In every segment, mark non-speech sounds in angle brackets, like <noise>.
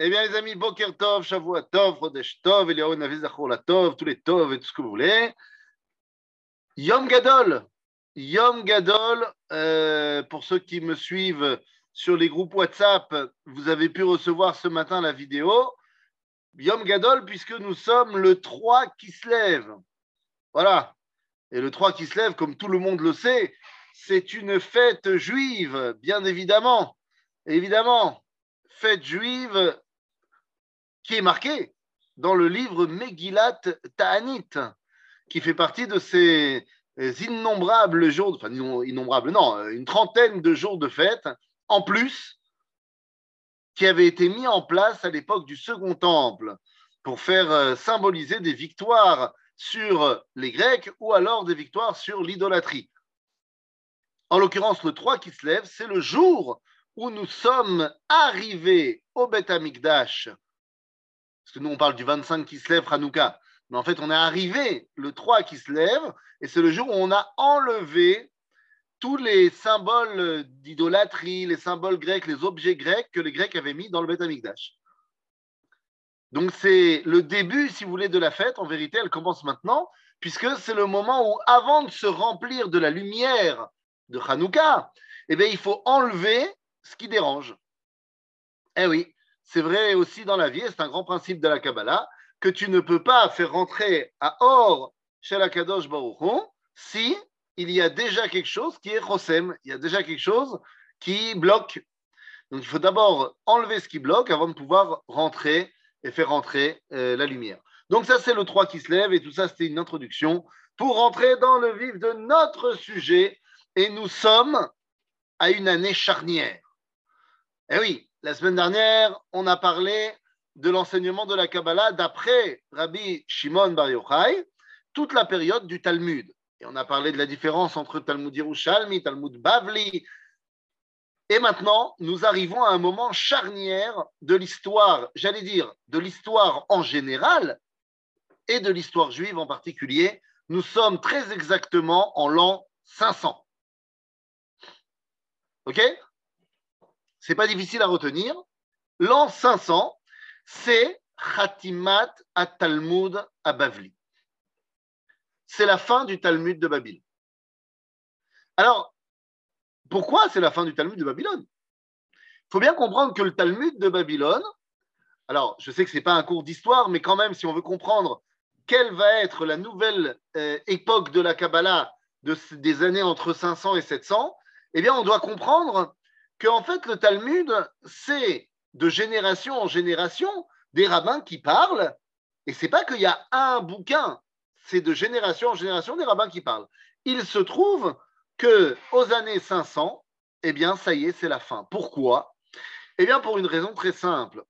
Eh bien, les amis, Boker Tov, Shavua Tov, Chodesh Tov, Eliyahu Navi la Tov, tous les Tov et tout ce que vous voulez. Yom Gadol. Yom Gadol, euh, pour ceux qui me suivent sur les groupes WhatsApp, vous avez pu recevoir ce matin la vidéo. Yom Gadol, puisque nous sommes le 3 qui se lève. Voilà. Et le 3 qui se lève, comme tout le monde le sait, c'est une fête juive, bien évidemment. Évidemment, fête juive qui est marquée dans le livre Megillat Ta'anit, qui fait partie de ces innombrables jours, enfin innombrables, non, une trentaine de jours de fête, en plus, qui avaient été mis en place à l'époque du Second Temple pour faire euh, symboliser des victoires sur les Grecs ou alors des victoires sur l'idolâtrie. En l'occurrence, le 3 qui se lève, c'est le jour où nous sommes arrivés au Beth Amikdash parce que nous, on parle du 25 qui se lève, Hanouka. Mais en fait, on est arrivé le 3 qui se lève, et c'est le jour où on a enlevé tous les symboles d'idolâtrie, les symboles grecs, les objets grecs que les Grecs avaient mis dans le Beth Amikdash. Donc c'est le début, si vous voulez, de la fête. En vérité, elle commence maintenant, puisque c'est le moment où, avant de se remplir de la lumière de Hanouka, eh bien, il faut enlever ce qui dérange. Eh oui, c'est vrai aussi dans la vie, c'est un grand principe de la Kabbalah, que tu ne peux pas faire rentrer à Or chez la Kadosh Baruch si il y a déjà quelque chose qui est Chosem, il y a déjà quelque chose qui bloque. Donc il faut d'abord enlever ce qui bloque avant de pouvoir rentrer et faire rentrer euh, la lumière. Donc ça c'est le 3 qui se lève et tout ça c'était une introduction pour rentrer dans le vif de notre sujet et nous sommes à une année charnière. Eh oui, la semaine dernière, on a parlé de l'enseignement de la Kabbalah d'après Rabbi Shimon Bar Yochai, toute la période du Talmud. Et on a parlé de la différence entre Talmud Yerushalmi, Talmud Bavli. Et maintenant, nous arrivons à un moment charnière de l'histoire, j'allais dire, de l'histoire en général et de l'histoire juive en particulier. Nous sommes très exactement en l'an 500. OK? C'est pas difficile à retenir. L'an 500, c'est Khatimat at-Talmud à Bavli. C'est la fin du Talmud de Babylone. Alors, pourquoi c'est la fin du Talmud de Babylone? Il faut bien comprendre que le Talmud de Babylone, alors je sais que ce n'est pas un cours d'histoire, mais quand même, si on veut comprendre quelle va être la nouvelle euh, époque de la Kabbalah de, des années entre 500 et 700, eh bien, on doit comprendre qu'en fait, le Talmud, c'est de génération en génération des rabbins qui parlent, et c'est pas qu'il y a un bouquin, c'est de génération en génération des rabbins qui parlent. Il se trouve que aux années 500, eh bien, ça y est, c'est la fin. Pourquoi? Eh bien, pour une raison très simple.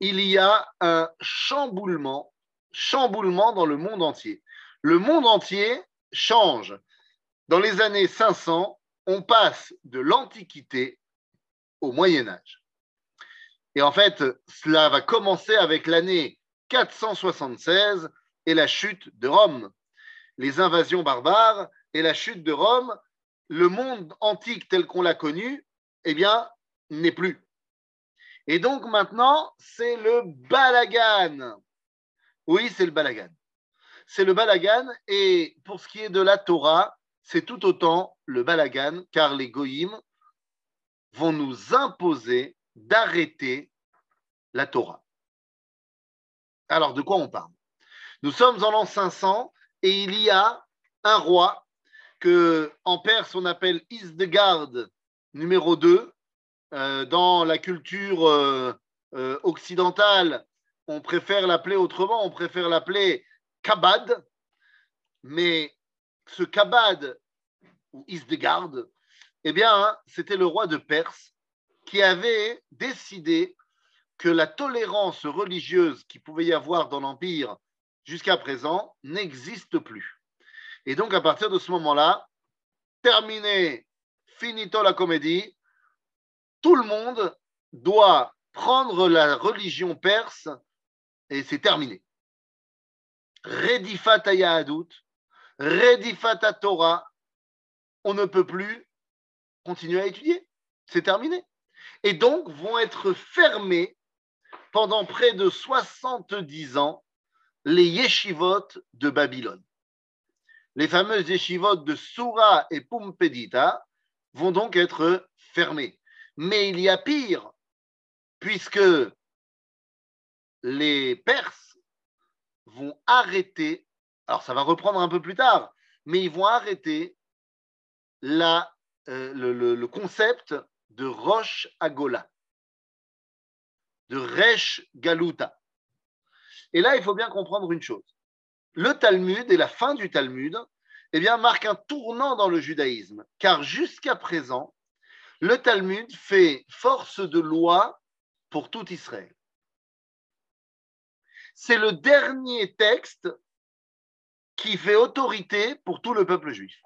Il y a un chamboulement, chamboulement dans le monde entier. Le monde entier change. Dans les années 500, on passe de l'Antiquité au Moyen Âge. Et en fait, cela va commencer avec l'année 476 et la chute de Rome. Les invasions barbares et la chute de Rome, le monde antique tel qu'on l'a connu, eh bien, n'est plus. Et donc maintenant, c'est le balagan. Oui, c'est le balagan. C'est le balagan. Et pour ce qui est de la Torah, c'est tout autant le balagan, car les goïms vont nous imposer d'arrêter la Torah. Alors, de quoi on parle? Nous sommes en l'an 500 et il y a un roi que en Perse on appelle Isdegard numéro 2. Euh, dans la culture euh, euh, occidentale, on préfère l'appeler autrement, on préfère l'appeler Kabad, mais ce Kabad ou Isdegard, eh bien, hein, c'était le roi de Perse qui avait décidé que la tolérance religieuse qui pouvait y avoir dans l'Empire jusqu'à présent n'existe plus. Et donc, à partir de ce moment-là, terminé, finito la comédie, tout le monde doit prendre la religion perse et c'est terminé. Redifat Redifat Torah, on ne peut plus continuer à étudier. C'est terminé. Et donc vont être fermées pendant près de 70 ans les yeshivot de Babylone. Les fameuses yeshivot de Soura et Pumpedita vont donc être fermées. Mais il y a pire, puisque les Perses vont arrêter, alors ça va reprendre un peu plus tard, mais ils vont arrêter euh, le, le, concept de Roche Agola, de Resh Galuta. Et là, il faut bien comprendre une chose. Le Talmud et la fin du Talmud eh bien, marquent un tournant dans le judaïsme, car jusqu'à présent, le Talmud fait force de loi pour tout Israël. C'est le dernier texte qui fait autorité pour tout le peuple juif.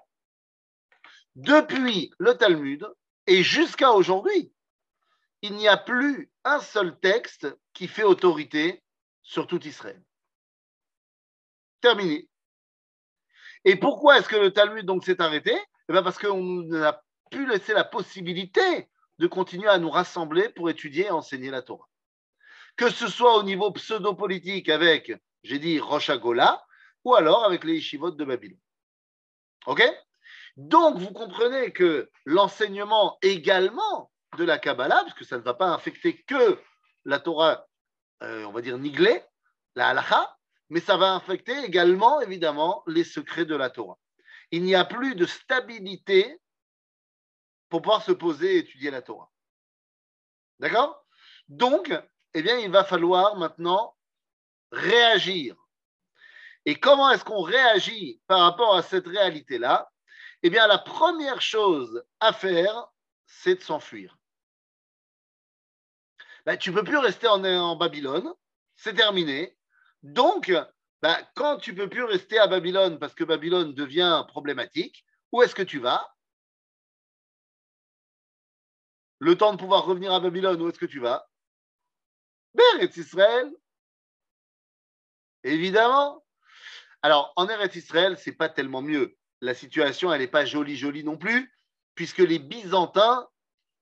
Depuis le Talmud et jusqu'à aujourd'hui, il n'y a plus un seul texte qui fait autorité sur tout Israël. Terminé. Et pourquoi est-ce que le Talmud donc s'est arrêté? Eh bien Parce qu'on n'a pu laisser la possibilité de continuer à nous rassembler pour étudier et enseigner la Torah. Que ce soit au niveau pseudo-politique avec, j'ai dit, Rosh Gola, ou alors avec les yeshivot de Babylone. OK? Donc, vous comprenez que l'enseignement également de la Kabbalah, puisque ça ne va pas infecter que la Torah euh, on va dire, niglé, la halakha, mais ça va infecter également, évidemment, les secrets de la Torah. Il n'y a plus de stabilité pour pouvoir se poser et étudier la Torah. D'accord? Donc, eh bien, il va falloir maintenant réagir. Et comment est-ce qu'on réagit par rapport à cette réalité-là? Eh bien, la première chose à faire, c'est de s'enfuir. Ben, tu ne peux plus rester en, Babylone, c'est terminé. Donc, ben, quand tu ne peux plus rester à Babylone parce que Babylone devient problématique, où est-ce que tu vas? Le temps de pouvoir revenir à Babylone, où est-ce que tu vas? Eretz Israël. Évidemment. Alors, en Eretz Israël, c'est pas tellement mieux. La situation, elle n'est pas jolie, jolie non plus, puisque les Byzantins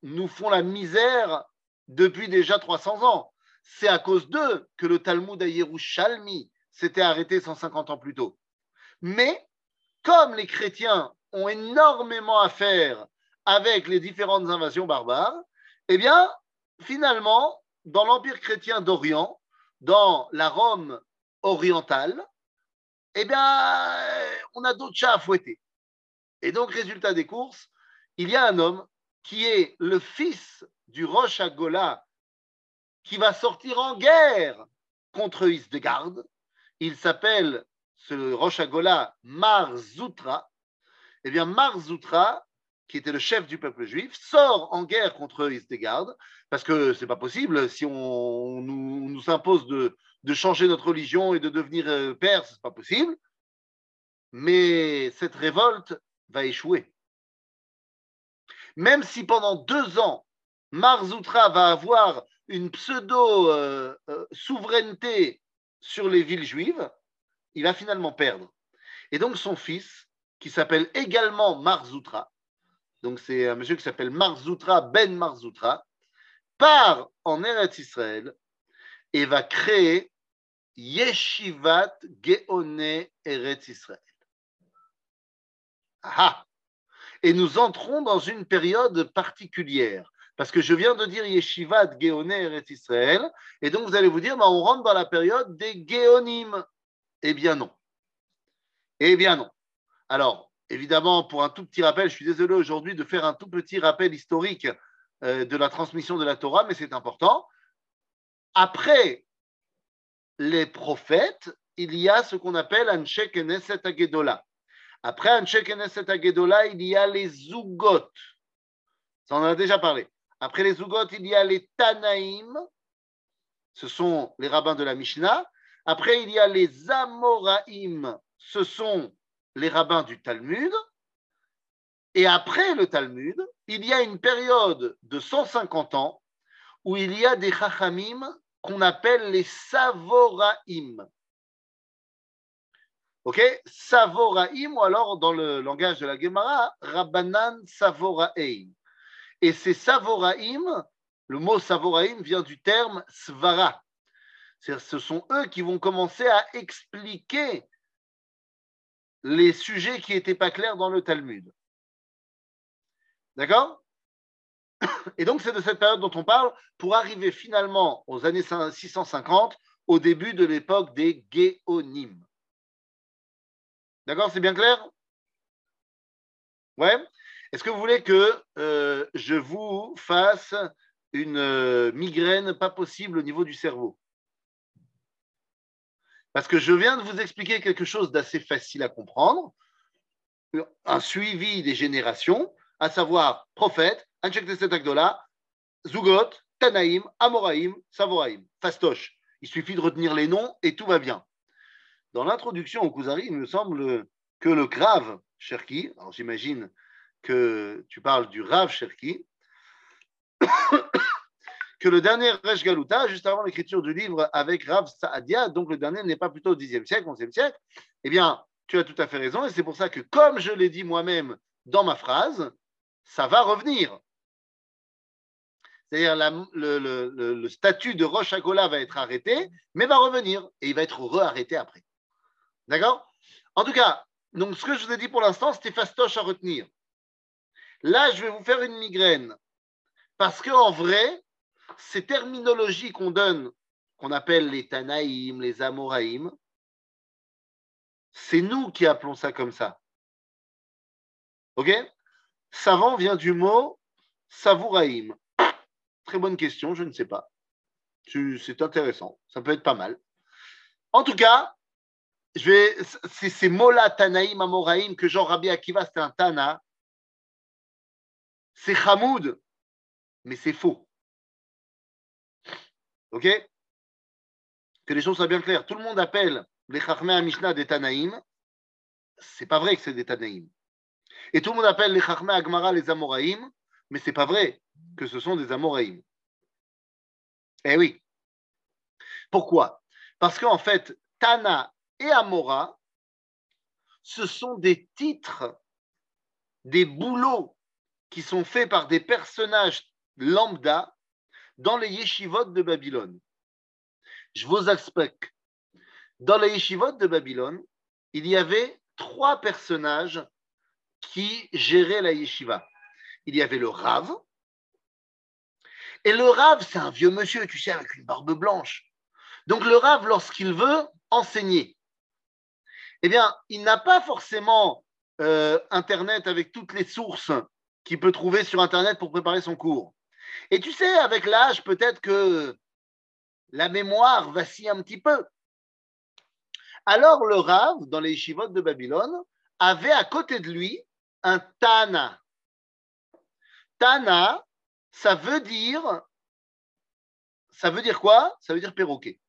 nous font la misère depuis déjà 300 ans. C'est à cause d'eux que le Talmud à Yerushalmi s'était arrêté 150 ans plus tôt. Mais comme les chrétiens ont énormément à faire avec les différentes invasions barbares, eh bien, finalement, dans l'Empire chrétien d'Orient, dans la Rome orientale, eh bien, on a d'autres chats à fouetter. Et donc, résultat des courses, il y a un homme qui est le fils du Roche Gola qui va sortir en guerre contre Isdegarde. Il s'appelle ce Roche Gola Marzoutra. Eh bien, Marzoutra, qui était le chef du peuple juif, sort en guerre contre Isdegarde, parce que c'est pas possible, si on, nous, impose de, de, changer notre religion et de devenir euh, perse, c'est pas possible. Mais cette révolte va échouer. Même si pendant deux ans, Marzoutra va avoir une pseudo-souveraineté euh, euh, sur les villes juives, il va finalement perdre. Et donc son fils, qui s'appelle également Marzoutra, donc c'est un monsieur qui s'appelle Marzoutra ben Marzoutra, part en Eretz Israël et va créer Yeshivat Geone Eretz Israël. Ah Et nous entrons dans une période particulière. Parce que je viens de dire Yeshivat Geoner et Israël, et donc vous allez vous dire, bah, on rentre dans la période des Géonim. Eh bien non. Eh bien non. Alors, évidemment, pour un tout petit rappel, je suis désolé aujourd'hui de faire un tout petit rappel historique euh, de la transmission de la Torah, mais c'est important. Après les prophètes, il y a ce qu'on appelle Anshe Knesset Agedola. Après Anshe Knesset Agedola, il y a les Zugot. On en a déjà parlé. Après les Zugot, il y a les Tanaïm, ce sont les rabbins de la Mishnah. Après, il y a les Amoraïm, ce sont les rabbins du Talmud. Et après le Talmud, il y a une période de 150 ans où il y a des Chachamim qu'on appelle les Savoraïm. Ok? Savoraïm, ou alors dans le langage de la Gemara, Rabbanan Savoraïm. Et ces Savoraïm, le mot Savoraïm vient du terme Svara. Ce sont eux qui vont commencer à expliquer les sujets qui n'étaient pas clairs dans le Talmud. D'accord? Et donc, c'est de cette période dont on parle pour arriver finalement aux années 650, au début de l'époque des Géonimes. D'accord C'est bien clair? Ouais. Est-ce que vous voulez que euh, je vous fasse une euh, migraine pas possible au niveau du cerveau? Parce que je viens de vous expliquer quelque chose d'assez facile à comprendre, un suivi des générations, à savoir prophète, Anshek Agdola, Zugot, Tanaïm, Amoraïm, Savoraïm, Fastoche. Il suffit de retenir les noms et tout va bien. Dans l'introduction au Kuzari, il me semble que le grave Cherki, alors j'imagine que tu parles du Rav Cherki, <coughs> que le dernier Resh Galuta, juste avant l'écriture du livre avec Rav Saadia, donc le dernier n'est pas plutôt au Xe siècle, XIe siècle, eh bien, tu as tout à fait raison, et c'est pour ça que, comme je l'ai dit moi-même dans ma phrase, ça va revenir. C'est-à-dire le, statut de Roche Agola va être arrêté, mais va revenir, et il va être re-arrêté après. D'accord? En tout cas, donc ce que je vous ai dit pour l'instant, c'était fastoche à retenir. Là, je vais vous faire une migraine. Parce qu'en vrai, ces terminologies qu'on donne, qu'on appelle les Tanaïm, les Amoraïm, c'est nous qui appelons ça comme ça. OK? Savant vient du mot Savouraïm. Très bonne question, je ne sais pas. C'est intéressant, ça peut être pas mal. En tout cas, je c'est ces mots-là, Tanaïm, Amoraïm, que Jean Rabbi Akiva, c'est un Tana. C'est Hamoud, mais c'est faux. OK? Que les choses soient bien claires. Tout le monde appelle les Chachmei Mishnah des Tanaïm. C'est pas vrai que c'est des Tanaïm. Et tout le monde appelle les Chachmei Agmara les Amoraïm, mais c'est pas vrai que ce sont des Amoraïm. Eh oui. Pourquoi? Parce qu'en fait, Tana et Amora, ce sont des titres, des boulots qui sont faits par des personnages lambda dans les yeshivot de Babylone. Je vous explique. Dans les yeshivot de Babylone, il y avait trois personnages qui géraient la yeshiva. Il y avait le Rav. Et le Rav, c'est un vieux monsieur, tu sais, avec une barbe blanche. Donc le Rav, lorsqu'il veut enseigner, eh bien, il n'a pas forcément euh, Internet avec toutes les sources qu'il peut trouver sur Internet pour préparer son cours. Et tu sais, avec l'âge, peut-être que la mémoire vacille un petit peu. Alors le Rav, dans les Shivot de Babylone, avait à côté de lui un Tana. Tana, ça veut dire, ça veut dire quoi? Ça veut dire perroquet.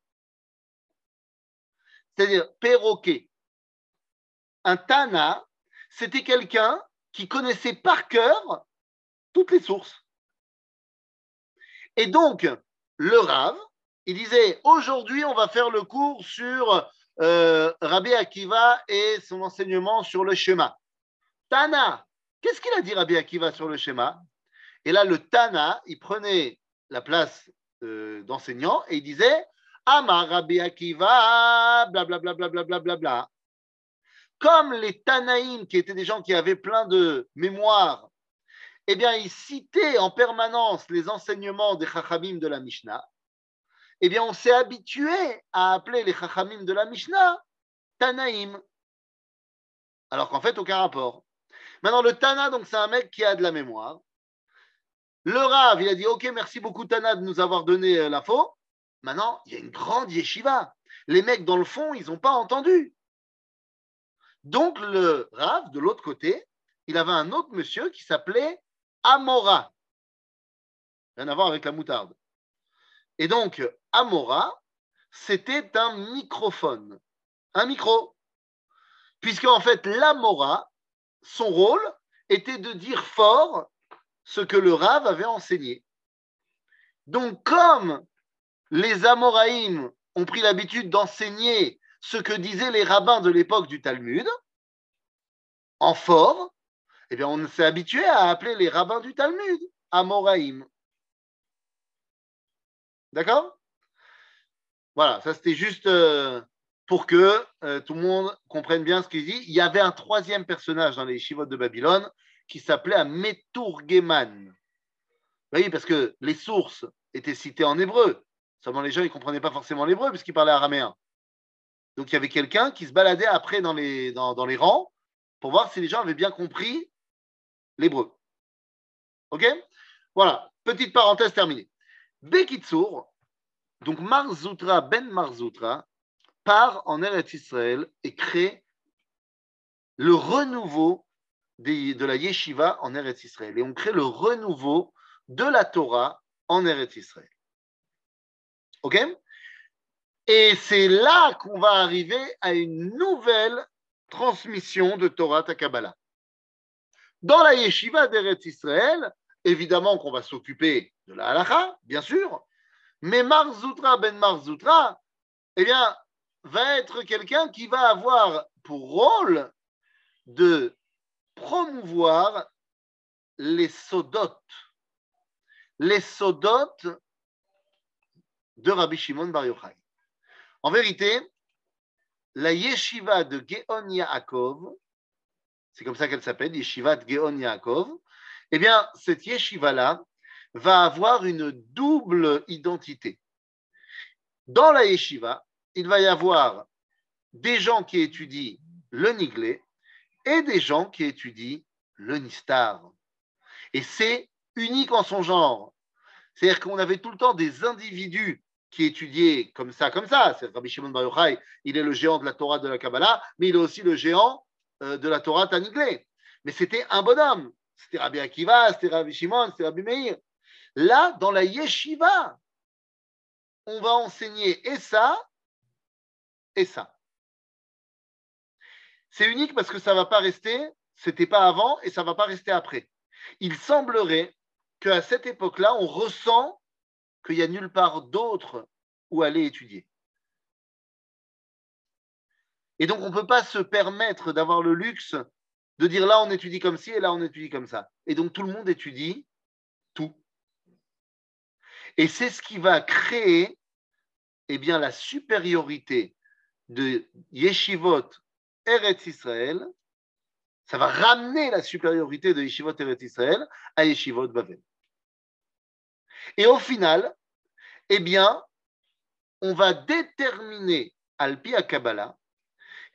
C'est-à-dire perroquet un Tana, c'était quelqu'un qui connaissait par cœur toutes les sources. Et donc, le Rav, il disait aujourd'hui, on va faire le cours sur euh, Rabbi Akiva et son enseignement sur le schéma. Tana, qu'est-ce qu'il a dit Rabbi Akiva sur le schéma? Et là, le Tana, il prenait la place euh, d'enseignant et il disait Amar Rabbi Akiva, blablabla. Bla, bla, bla, bla, bla, comme les Tanaïm, qui étaient des gens qui avaient plein de mémoire, eh bien, ils citaient en permanence les enseignements des Chachamim de la Mishnah, eh bien, on s'est habitué à appeler les Chachamim de la Mishnah Tanaïm. Alors qu'en fait, aucun rapport. Maintenant, le Tana, donc, c'est un mec qui a de la mémoire. Le Rav, il a dit Ok, merci beaucoup, Tana, de nous avoir donné euh, l'info. Maintenant, il y a une grande yeshiva. Les mecs, dans le fond, ils n'ont pas entendu. Donc le Rav, de l'autre côté, il avait un autre monsieur qui s'appelait Amora. Rien à voir avec la moutarde. Et donc, Amora, c'était un microphone, un micro. Puisque en fait, l'Amora, son rôle était de dire fort ce que le Rav avait enseigné. Donc, comme les Amoraïm ont pris l'habitude d'enseigner ce que disaient les rabbins de l'époque du Talmud, en fort, eh bien, on s'est habitué à appeler les rabbins du Talmud Amoraïm. D'accord? Voilà, ça c'était juste euh, pour que euh, tout le monde comprenne bien ce qu'il dit. Il y avait un troisième personnage dans les Shivot de Babylone qui s'appelait un Meturgeman. Oui, parce que les sources étaient citées en hébreu. Seulement les gens ne comprenaient pas forcément l'hébreu puisqu'ils parlaient araméen. Donc il y avait quelqu'un qui se baladait après dans les, dans, les rangs pour voir si les gens avaient bien compris l'hébreu. OK? Voilà, petite parenthèse terminée. Bekitsour, donc Marzoutra ben Marzoutra, part en Eretz Israël et crée le renouveau de la yeshiva en Eretz Israël. Et on crée le renouveau de la Torah en Eretz Israël. OK? Et c'est là qu'on va arriver à une nouvelle transmission de Torah Takabala. Dans la yeshiva d'Eretz Israël, évidemment qu'on va s'occuper de la halacha, bien sûr, mais Marzoutra ben Marzoutra, eh bien, va être quelqu'un qui va avoir pour rôle de promouvoir les sodotes, les sodotes de Rabbi Shimon Bar Yochai. En vérité, la yeshiva de Geon Yaakov, c'est comme ça qu'elle s'appelle, yeshiva de Geon Yaakov, eh bien, cette yeshiva-là va avoir une double identité. Dans la yeshiva, il va y avoir des gens qui étudient le niglé et des gens qui étudient le nistar. Et c'est unique en son genre. C'est-à-dire qu'on avait tout le temps des individus qui étudiaient comme ça, comme ça. C'est Rabbi Shimon Bar Yochai, il est le géant de la Torah de la Kabbalah, mais il est aussi le géant euh, de la Torah Taniglé. Mais c'était un bonhomme. C'était Rabbi Akiva, c'était Rabbi Shimon, c'était Rabbi Meir. Là, dans la yeshiva, on va enseigner et ça et ça. C'est unique parce que ça ne va pas rester, c'était pas avant et ça ne va pas rester après. Il semblerait qu'à cette époque-là, on ressent qu'il n'y a nulle part d'autre où aller étudier. Et donc, on ne peut pas se permettre d'avoir le luxe de dire là, on étudie comme ci et là, on étudie comme ça. Et donc, tout le monde étudie tout. Et c'est ce qui va créer eh bien, la supériorité de Yeshivot Eretz Israël, ça va ramener la supériorité de Yeshivot Eretz Israël à Yeshivot Bavel. Et au final, eh bien, on va déterminer, Alpi Kabbalah,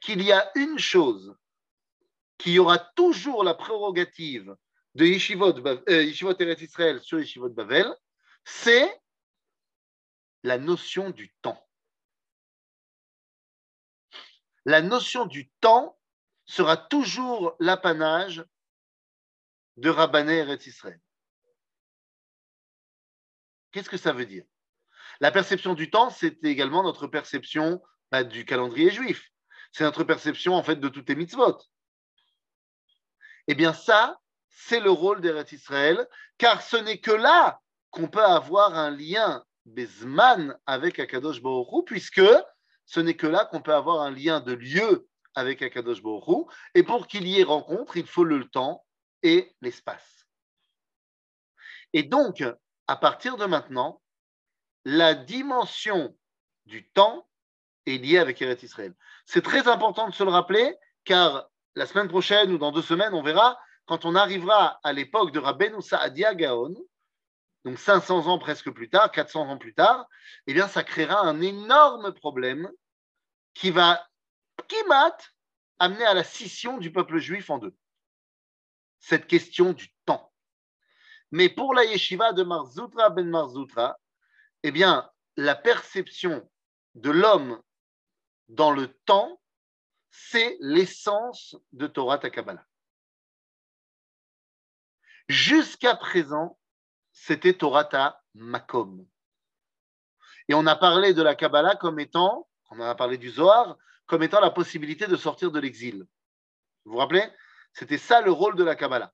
qu'il y a une chose qui aura toujours la prérogative de Yeshivot, euh, Yeshivot Eretz Israël sur Yeshivot Bavel, c'est la notion du temps la notion du temps sera toujours l'apanage de Rabbané Eretz Israël. Qu'est-ce que ça veut dire? La perception du temps, c'est également notre perception bah, du calendrier juif. C'est notre perception en fait de toutes les mitzvot. Eh bien ça, c'est le rôle d'Eretz Israël, car ce n'est que là qu'on peut avoir un lien Bezman avec Akadosh Baruch puisque ce n'est que là qu'on peut avoir un lien de lieu avec Akadosh Baruch Et pour qu'il y ait rencontre, il faut le temps et l'espace. Et donc, à partir de maintenant, la dimension du temps est liée avec Eretz Israël. C'est très important de se le rappeler, car la semaine prochaine ou dans deux semaines, on verra, quand on arrivera à l'époque de Rabbeinu Saadia Gaon, donc 500 ans presque plus tard, 400 ans plus tard, eh bien, ça créera un énorme problème qui va, kimat, amener à la scission du peuple juif en deux. Cette question du temps. Mais pour la yeshiva de Marzoutra ben Marzoutra, eh bien, la perception de l'homme dans le temps, c'est l'essence de Torah Takabala. Jusqu'à présent, c'était Torah Makom. Et on a parlé de la Kabbalah comme étant, on a parlé du Zohar, comme étant la possibilité de sortir de l'exil. Vous vous rappelez? C'était ça le rôle de la Kabbalah.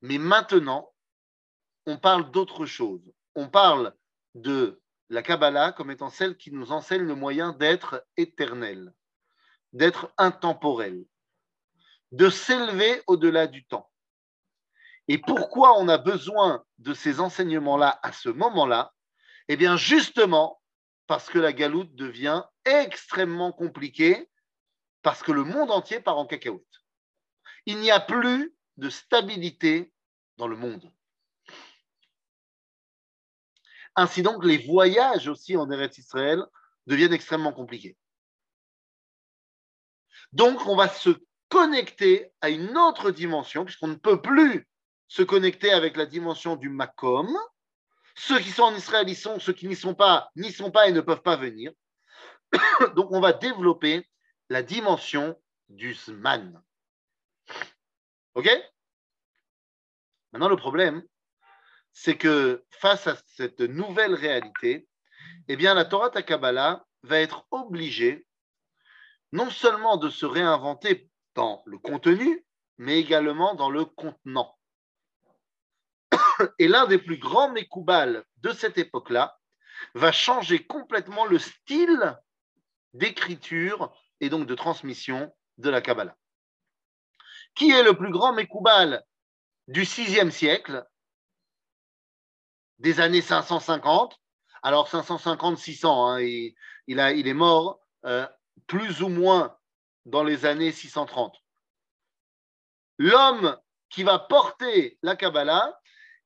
Mais maintenant, on parle d'autre chose. On parle de la Kabbalah comme étant celle qui nous enseigne le moyen d'être éternel, d'être intemporel, de s'élever au-delà du temps. Et pourquoi on a besoin de ces enseignements-là à ce moment-là? Eh bien, justement, parce que la galoute devient extrêmement compliquée, parce que le monde entier part en cacahuète. Il n'y a plus de stabilité dans le monde. Ainsi donc, les voyages aussi en Eretz Israël deviennent extrêmement compliqués. Donc, on va se connecter à une autre dimension, puisqu'on ne peut plus se connecter avec la dimension du Makom. Ceux qui sont en Israël y sont, ceux qui n'y sont pas n'y sont pas et ne peuvent pas venir. <coughs> Donc, on va développer la dimension du Zman. OK? Maintenant, le problème, c'est que face à cette nouvelle réalité, eh bien, la Torah Takabala va être obligée non seulement de se réinventer dans le contenu, mais également dans le contenant. Et l'un des plus grands Mekoubal de cette époque-là va changer complètement le style d'écriture et donc de transmission de la Kabbalah. Qui est le plus grand Mekoubal du VIe siècle, des années 550 Alors 550-600, hein, il, est mort euh, plus ou moins dans les années 630. L'homme qui va porter la Kabbalah,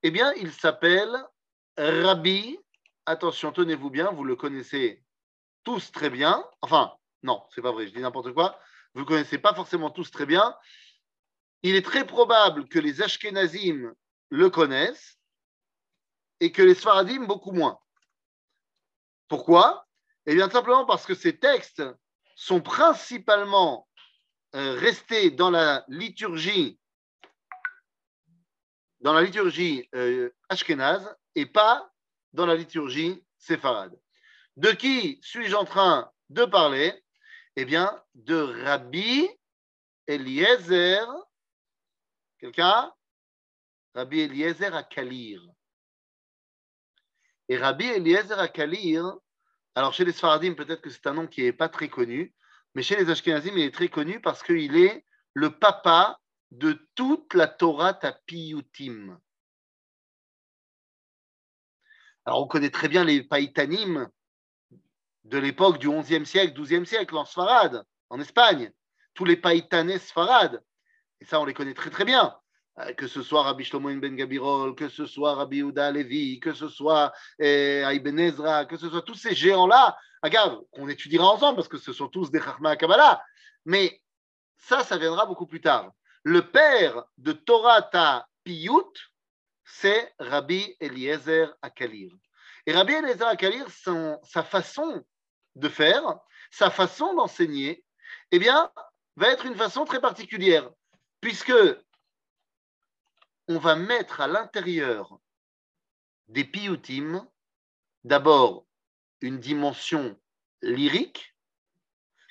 eh bien, il s'appelle Rabbi. Attention, tenez-vous bien, vous le connaissez tous très bien. Enfin, non, c'est pas vrai, je dis n'importe quoi. Vous ne connaissez pas forcément tous très bien. Il est très probable que les Ashkenazim le connaissent et que les Sfaradim beaucoup moins. Pourquoi? Eh bien, simplement parce que ces textes sont principalement euh, restés dans la liturgie, dans la liturgie euh, ashkénaze et pas dans la liturgie séfarade. De qui suis-je en train de parler? Eh bien, de Rabbi Eliezer. Quelqu'un? Rabbi Eliezer à. Et Rabbi Eliezer à alors chez les Sfaradim, peut-être que c'est un nom qui n'est pas très connu, mais chez les Ashkenazim, il est très connu parce qu'il est le papa de toute la Torah Tapiyutim. Alors on connaît très bien les Païtanim de l'époque du XIe siècle, XIIe siècle, en Sfarad, en Espagne. Tous les Païtanais Sfarad. Et ça, on les connaît très très bien. Euh, que ce soit Rabbi Shlomo Ben Gabirol, que ce soit Rabbi Uda Levi, que ce soit eh, Ibn Ezra, que ce soit tous ces géants-là, regarde, qu'on étudiera ensemble parce que ce sont tous des Chachma Kabbalah. Mais ça, ça viendra beaucoup plus tard. Le père de Torah Ta Piyut, c'est Rabbi Eliezer Akalir. Et Rabbi Eliezer Akalir, sa façon de faire, sa façon d'enseigner, eh bien, va être une façon très particulière, puisque on va mettre à l'intérieur des piyutim d'abord une dimension lyrique,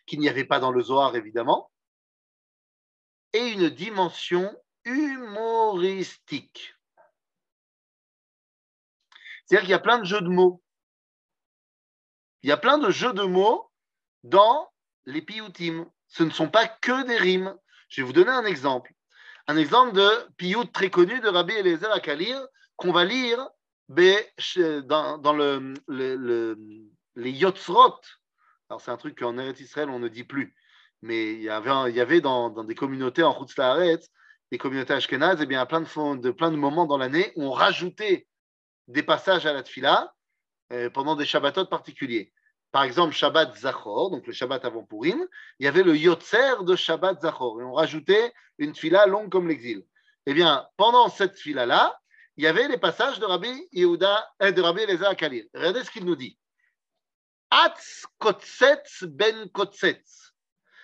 qu'il n'y avait pas dans le Zohar évidemment, et une dimension humoristique. C'est-à-dire qu'il y a plein de jeux de mots. Il y a plein de jeux de mots dans les piyutim. Ce ne sont pas que des rimes. Je vais vous donner un exemple un exemple de piyut très connu de Rabbi Eliezer Akalir qu'on va lire dans, dans le, les Yotzrot. Alors, c'est un truc qu'en Eretz Israël, on ne dit plus. Mais il y avait, il y avait dans, dans des communautés en Chutz des communautés ashkénazes, et bien, plein de, de, plein de moments dans l'année où on rajoutait des passages à la tfila euh, pendant des Shabbatot particuliers par exemple Shabbat Zachor, donc le Shabbat avant Purim, il y avait le Yotzer de Shabbat Zachor, et on rajoutait une fila longue comme l'exil. Eh bien, pendant cette fila-là, il y avait les passages de Rabbi Yehuda, et de Rabbi Akalir. Regardez ce qu'il nous dit. Atz kotsetz ben kotsetz,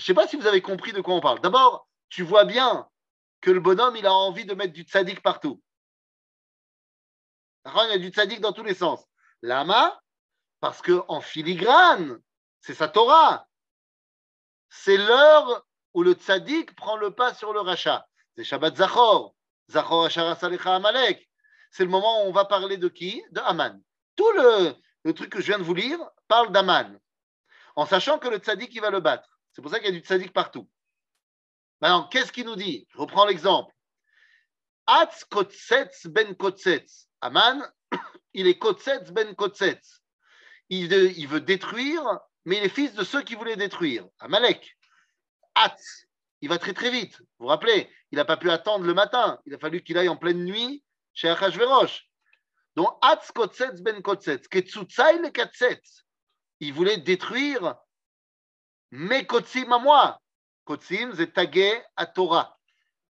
je ne sais pas si vous avez compris de quoi on parle. D'abord, tu vois bien que le bonhomme, il a envie de mettre du tzaddik partout. Il y a du tzaddik dans tous les sens. Lama, parce qu'en filigrane, c'est sa Torah. C'est l'heure où le tzaddik prend le pas sur le rachat. C'est Shabbat Zachor. Zachor Salecha Amalek. C'est le moment où on va parler de qui? De Aman. Tout le, le truc que je viens de vous lire parle d'Aman. En sachant que le tzaddik, il va le battre. C'est pour ça qu'il y a du tzaddik partout. Maintenant, qu'est-ce qu'il nous dit? Je reprends l'exemple. Atz ben. Aman, <coughs> il est kotsetz ben kotsetz. Il, il veut détruire, mais il est fils de ceux qui voulaient détruire. Amalek. Atz, il va très très vite. Vous vous rappelez, il n'a pas pu attendre le matin. Il a fallu qu'il aille en pleine nuit chez Achashverosh. Donc, Atz kotsetz ben kotsetz. Ketsutsai le katsetz. Il voulait détruire mes kotsim à moi. Kotsim, c'est tagué à Torah.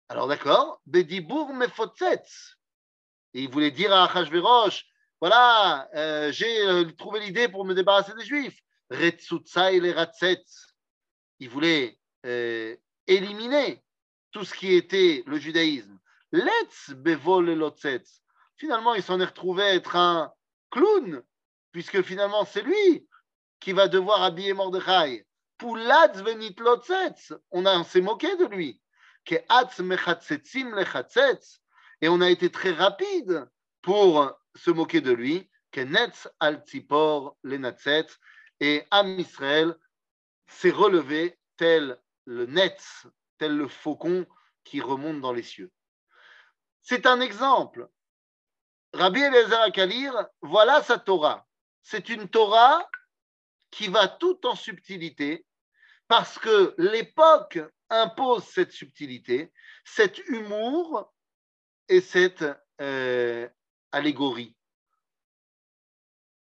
Alors d'accord, Bedibour mefotzetz. Et il voulait dire à Achashverosh, voilà, euh, j'ai euh, trouvé l'idée pour me débarrasser des Juifs. Retsutsai le ratzetz. Il voulait euh, éliminer tout ce qui était le judaïsme. Let's bevol. Finalement, il s'en est retrouvé être un clown, puisque finalement, c'est lui qui va devoir habiller Mordechai. Poulatz venit. On, s'est moqué de lui. Et on a été très rapide pour se moquer de lui. Kenetz al tzipor. Et Am Israël s'est relevé tel le netz, tel le faucon qui remonte dans les cieux. C'est un exemple. Rabbi Eliezer Akalir, voilà sa Torah. C'est une Torah qui va tout en subtilité parce que l'époque impose cette subtilité, cet humour et cette euh, allégorie.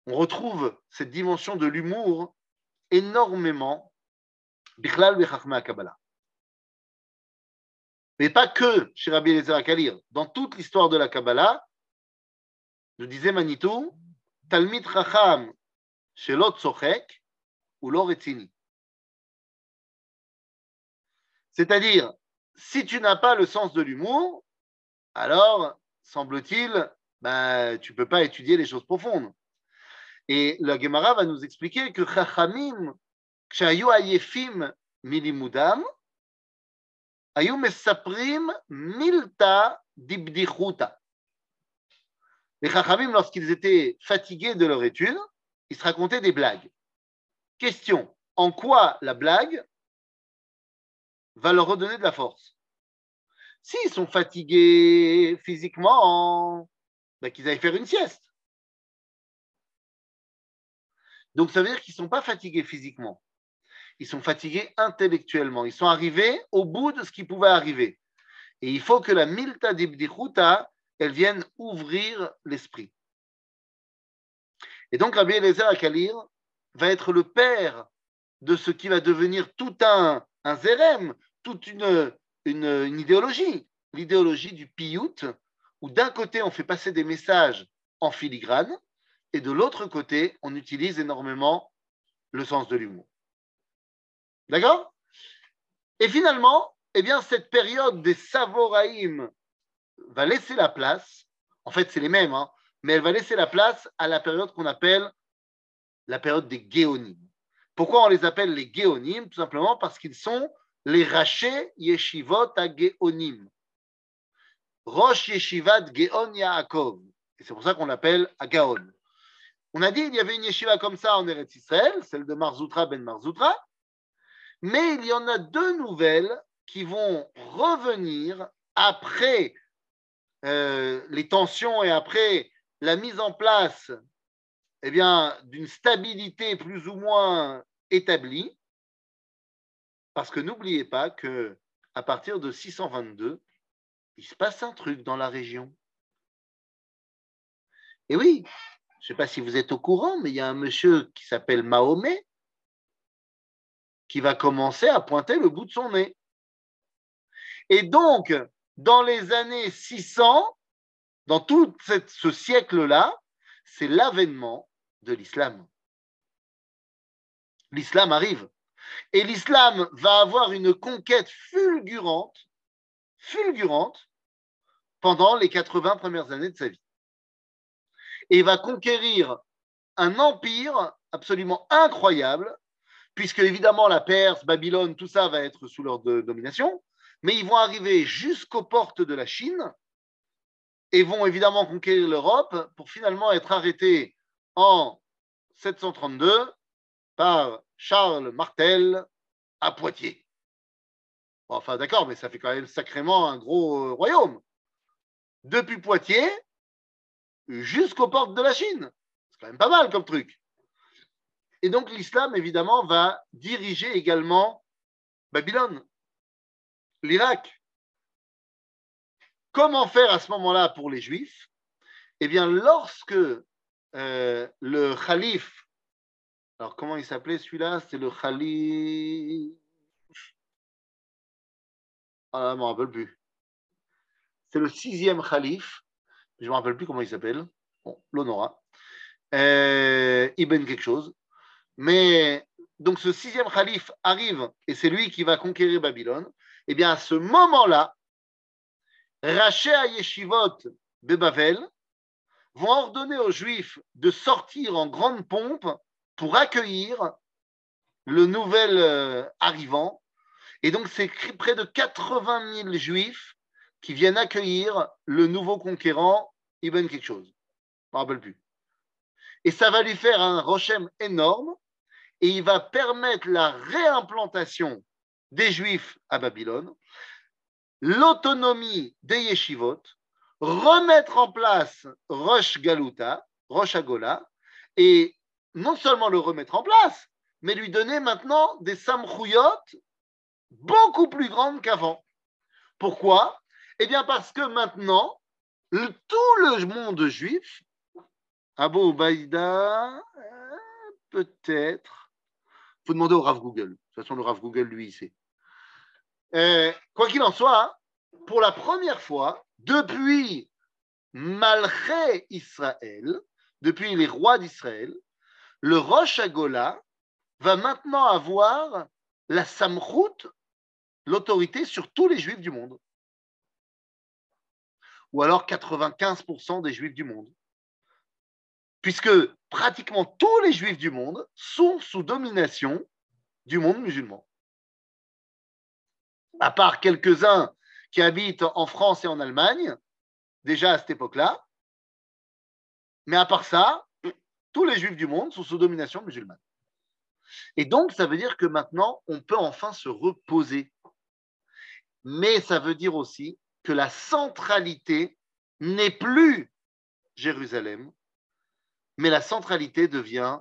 On retrouve cette dimension de l'humour énormément Kabbalah. Mais pas que chez Rabbi Eliezer Akalir. Dans toute l'histoire de la Kabbalah, je disais Manitou, Talmid Chacham Shelot Sochek ou Loretzini. C'est-à-dire, si tu n'as pas le sens de l'humour, alors, semble-t-il, ben, tu ne peux pas étudier les choses profondes. Et la Gemara va nous expliquer que Chachamim, Kshayu Milimudam, Milta Dibdichuta. Les Chachamim, lorsqu'ils étaient fatigués de leur étude, ils se racontaient des blagues. Question en quoi la blague va leur redonner de la force S'ils sont fatigués physiquement, ben qu'ils aillent faire une sieste. Donc ça veut dire qu'ils ne sont pas fatigués physiquement ils sont fatigués intellectuellement. Ils sont arrivés au bout de ce qui pouvait arriver. Et il faut que la milta d'ibdichuta, elle vienne ouvrir l'esprit. Et donc Rabbi Eliezer Akalir va être le père de ce qui va devenir tout un, un zérem, toute une, idéologie, l'idéologie du piyut, où d'un côté on fait passer des messages en filigrane, et de l'autre côté on utilise énormément le sens de l'humour. D'accord? Et finalement, eh bien, cette période des Savoraïm va laisser la place, en fait, c'est les mêmes, hein, mais elle va laisser la place à la période qu'on appelle la période des Géonim. Pourquoi on les appelle les Géonim Tout simplement parce qu'ils sont les rachés Yeshivot à Géonim. Rosh Yeshivat Geon Yaakov. Et c'est pour ça qu'on l'appelle Agaon. On a dit qu'il y avait une yeshiva comme ça en Eretz Israël, celle de Marzoutra ben Marzoutra, mais il y en a deux nouvelles qui vont revenir après les tensions et après la mise en place eh d'une stabilité plus ou moins établie. Parce que n'oubliez pas que à partir de 622, il se passe un truc dans la région. Et oui, je ne sais pas si vous êtes au courant, mais il y a un monsieur qui s'appelle Mahomet qui va commencer à pointer le bout de son nez. Et donc, dans les années 600, dans tout ce siècle-là, c'est l'avènement de l'islam. L'islam arrive. Et l'islam va avoir une conquête fulgurante, fulgurante, pendant les 80 premières années de sa vie. Et va conquérir un empire absolument incroyable puisque évidemment la Perse, Babylone, tout ça va être sous leur domination, mais ils vont arriver jusqu'aux portes de la Chine et vont évidemment conquérir l'Europe pour finalement être arrêtés en 732 par Charles Martel à Poitiers. enfin d'accord, mais ça fait quand même sacrément un gros euh, royaume. Depuis Poitiers jusqu'aux portes de la Chine. C'est quand même pas mal comme truc. Et donc l'islam, évidemment, va diriger également Babylone, l'Irak. Comment faire à ce moment-là pour les Juifs? Eh bien, lorsque euh, le calife, alors comment il s'appelait celui-là? C'est le calife. Ah, je ne me rappelle plus. C'est le sixième calife. Je ne me rappelle plus comment il s'appelle. Bon, l'honora. Euh, Ibn quelque chose. Mais donc ce sixième calife arrive et c'est lui qui va conquérir Babylone. Eh bien, à ce moment-là, Raché à Yeshivot de Bavel vont ordonner aux Juifs de sortir en grande pompe pour accueillir le nouvel euh, arrivant. Et donc, c'est près de 80 000 Juifs qui viennent accueillir le nouveau conquérant Ibn quelque chose. Je ne me rappelle plus. Et ça va lui faire un rochem énorme et il va permettre la réimplantation des Juifs à Babylone l'autonomie des yeshivot, remettre en place Rosh Galuta, Rosh Agola, et non seulement le remettre en place, mais lui donner maintenant des samchouyot beaucoup plus grandes qu'avant. Pourquoi? Eh bien parce que maintenant, tout le monde juif, Abou Baïda, peut-être, faut demander au Rav Google. De toute façon, le Rav Google, lui, il sait. Euh, quoi qu'il en soit, pour la première fois, depuis Malché Israël, depuis les rois d'Israël, le Rosh Agola va maintenant avoir la Samchout, l'autorité sur tous les juifs du monde. Ou alors 95% des juifs du monde. Puisque pratiquement tous les juifs du monde sont sous domination du monde musulman à part quelques-uns qui habitent en France et en Allemagne, déjà à cette époque-là. Mais à part ça, tous les juifs du monde sont sous domination musulmane. Et donc, ça veut dire que maintenant, on peut enfin se reposer. Mais ça veut dire aussi que la centralité n'est plus Jérusalem, mais la centralité devient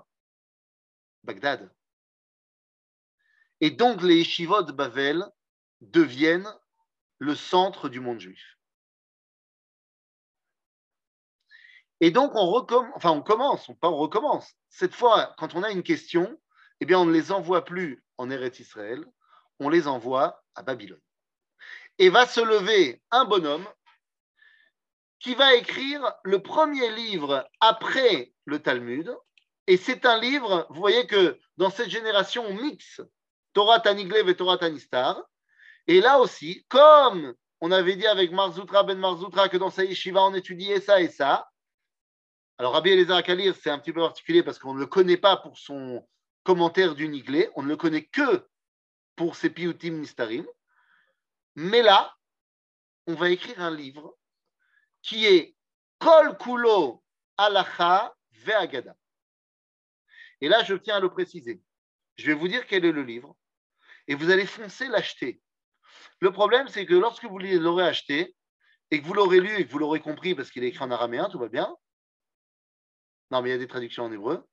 Bagdad. Et donc, les yeshivot de Bavel deviennent le centre du monde juif. Et donc, on, recommence, enfin, on commence, on, pas on recommence. Cette fois, quand on a une question, eh bien, on ne les envoie plus en Eretz Israël, on les envoie à Babylone. Et va se lever un bonhomme qui va écrire le premier livre après le Talmud. Et c'est un livre, vous voyez que dans cette génération, on mixe Torah Taniglev et Torah Tanistar. Et là aussi, comme on avait dit avec Marzoutra ben Marzoutra que dans sa yeshiva on étudiait ça et ça, alors Rabbi Eliezer Akalir, c'est un petit peu particulier parce qu'on ne le connaît pas pour son commentaire du Niglé, on ne le connaît que pour ses piutim nistarim. Mais là, on va écrire un livre qui est Kol Kulo Alacha Ve'agada. Et là, je tiens à le préciser. Je vais vous dire quel est le livre et vous allez foncer l'acheter. Le problème, c'est que lorsque vous l'aurez acheté et que vous l'aurez lu et que vous l'aurez compris parce qu'il est écrit en araméen, tout va bien. Non, mais il y a des traductions en hébreu.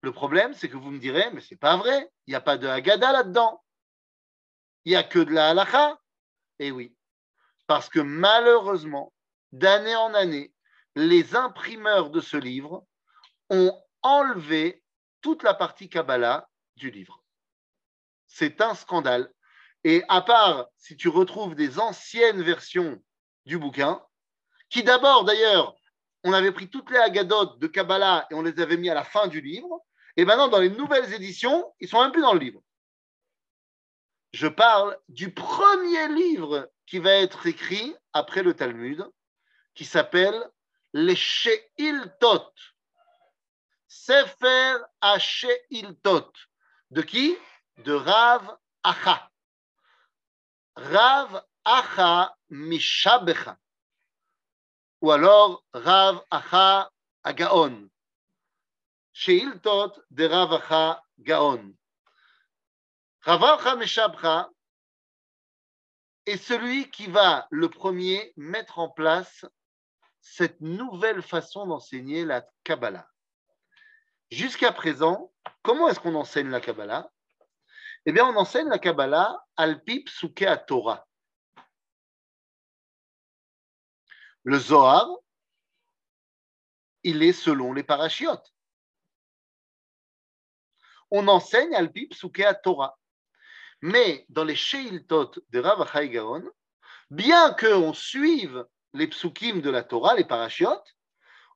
Le problème, c'est que vous me direz, mais c'est pas vrai, il n'y a pas de Haggadah là-dedans. Il n'y a que de la halakha. Eh oui, parce que malheureusement, d'année en année, les imprimeurs de ce livre ont enlevé toute la partie Kabbalah du livre. C'est un scandale. Et à part si tu retrouves des anciennes versions du bouquin, qui d'abord d'ailleurs, on avait pris toutes les agadotes de Kabbalah et on les avait mis à la fin du livre, et maintenant dans les nouvelles éditions, ils sont un peu dans le livre. Je parle du premier livre qui va être écrit après le Talmud, qui s'appelle les Sheiltot. Sefer Sheiltot. De qui? De Rav Acha. Rav Acha Mishabecha. Ou alors Rav Acha Agaon. Sheiltot de Rav Acha Gaon. Rav Acha Mishabcha est celui qui va le premier mettre en place cette nouvelle façon d'enseigner la Kabbalah. Jusqu'à présent, comment est-ce qu'on enseigne la Kabbalah? Eh bien, on enseigne la Kabbalah al-pip à Torah. Le Zohar, il est selon les parachiotes. On enseigne al-pip à Torah. Mais dans les Sheiltot de Rav Gaon, bien qu'on suive les psukim de la Torah, les parachiotes,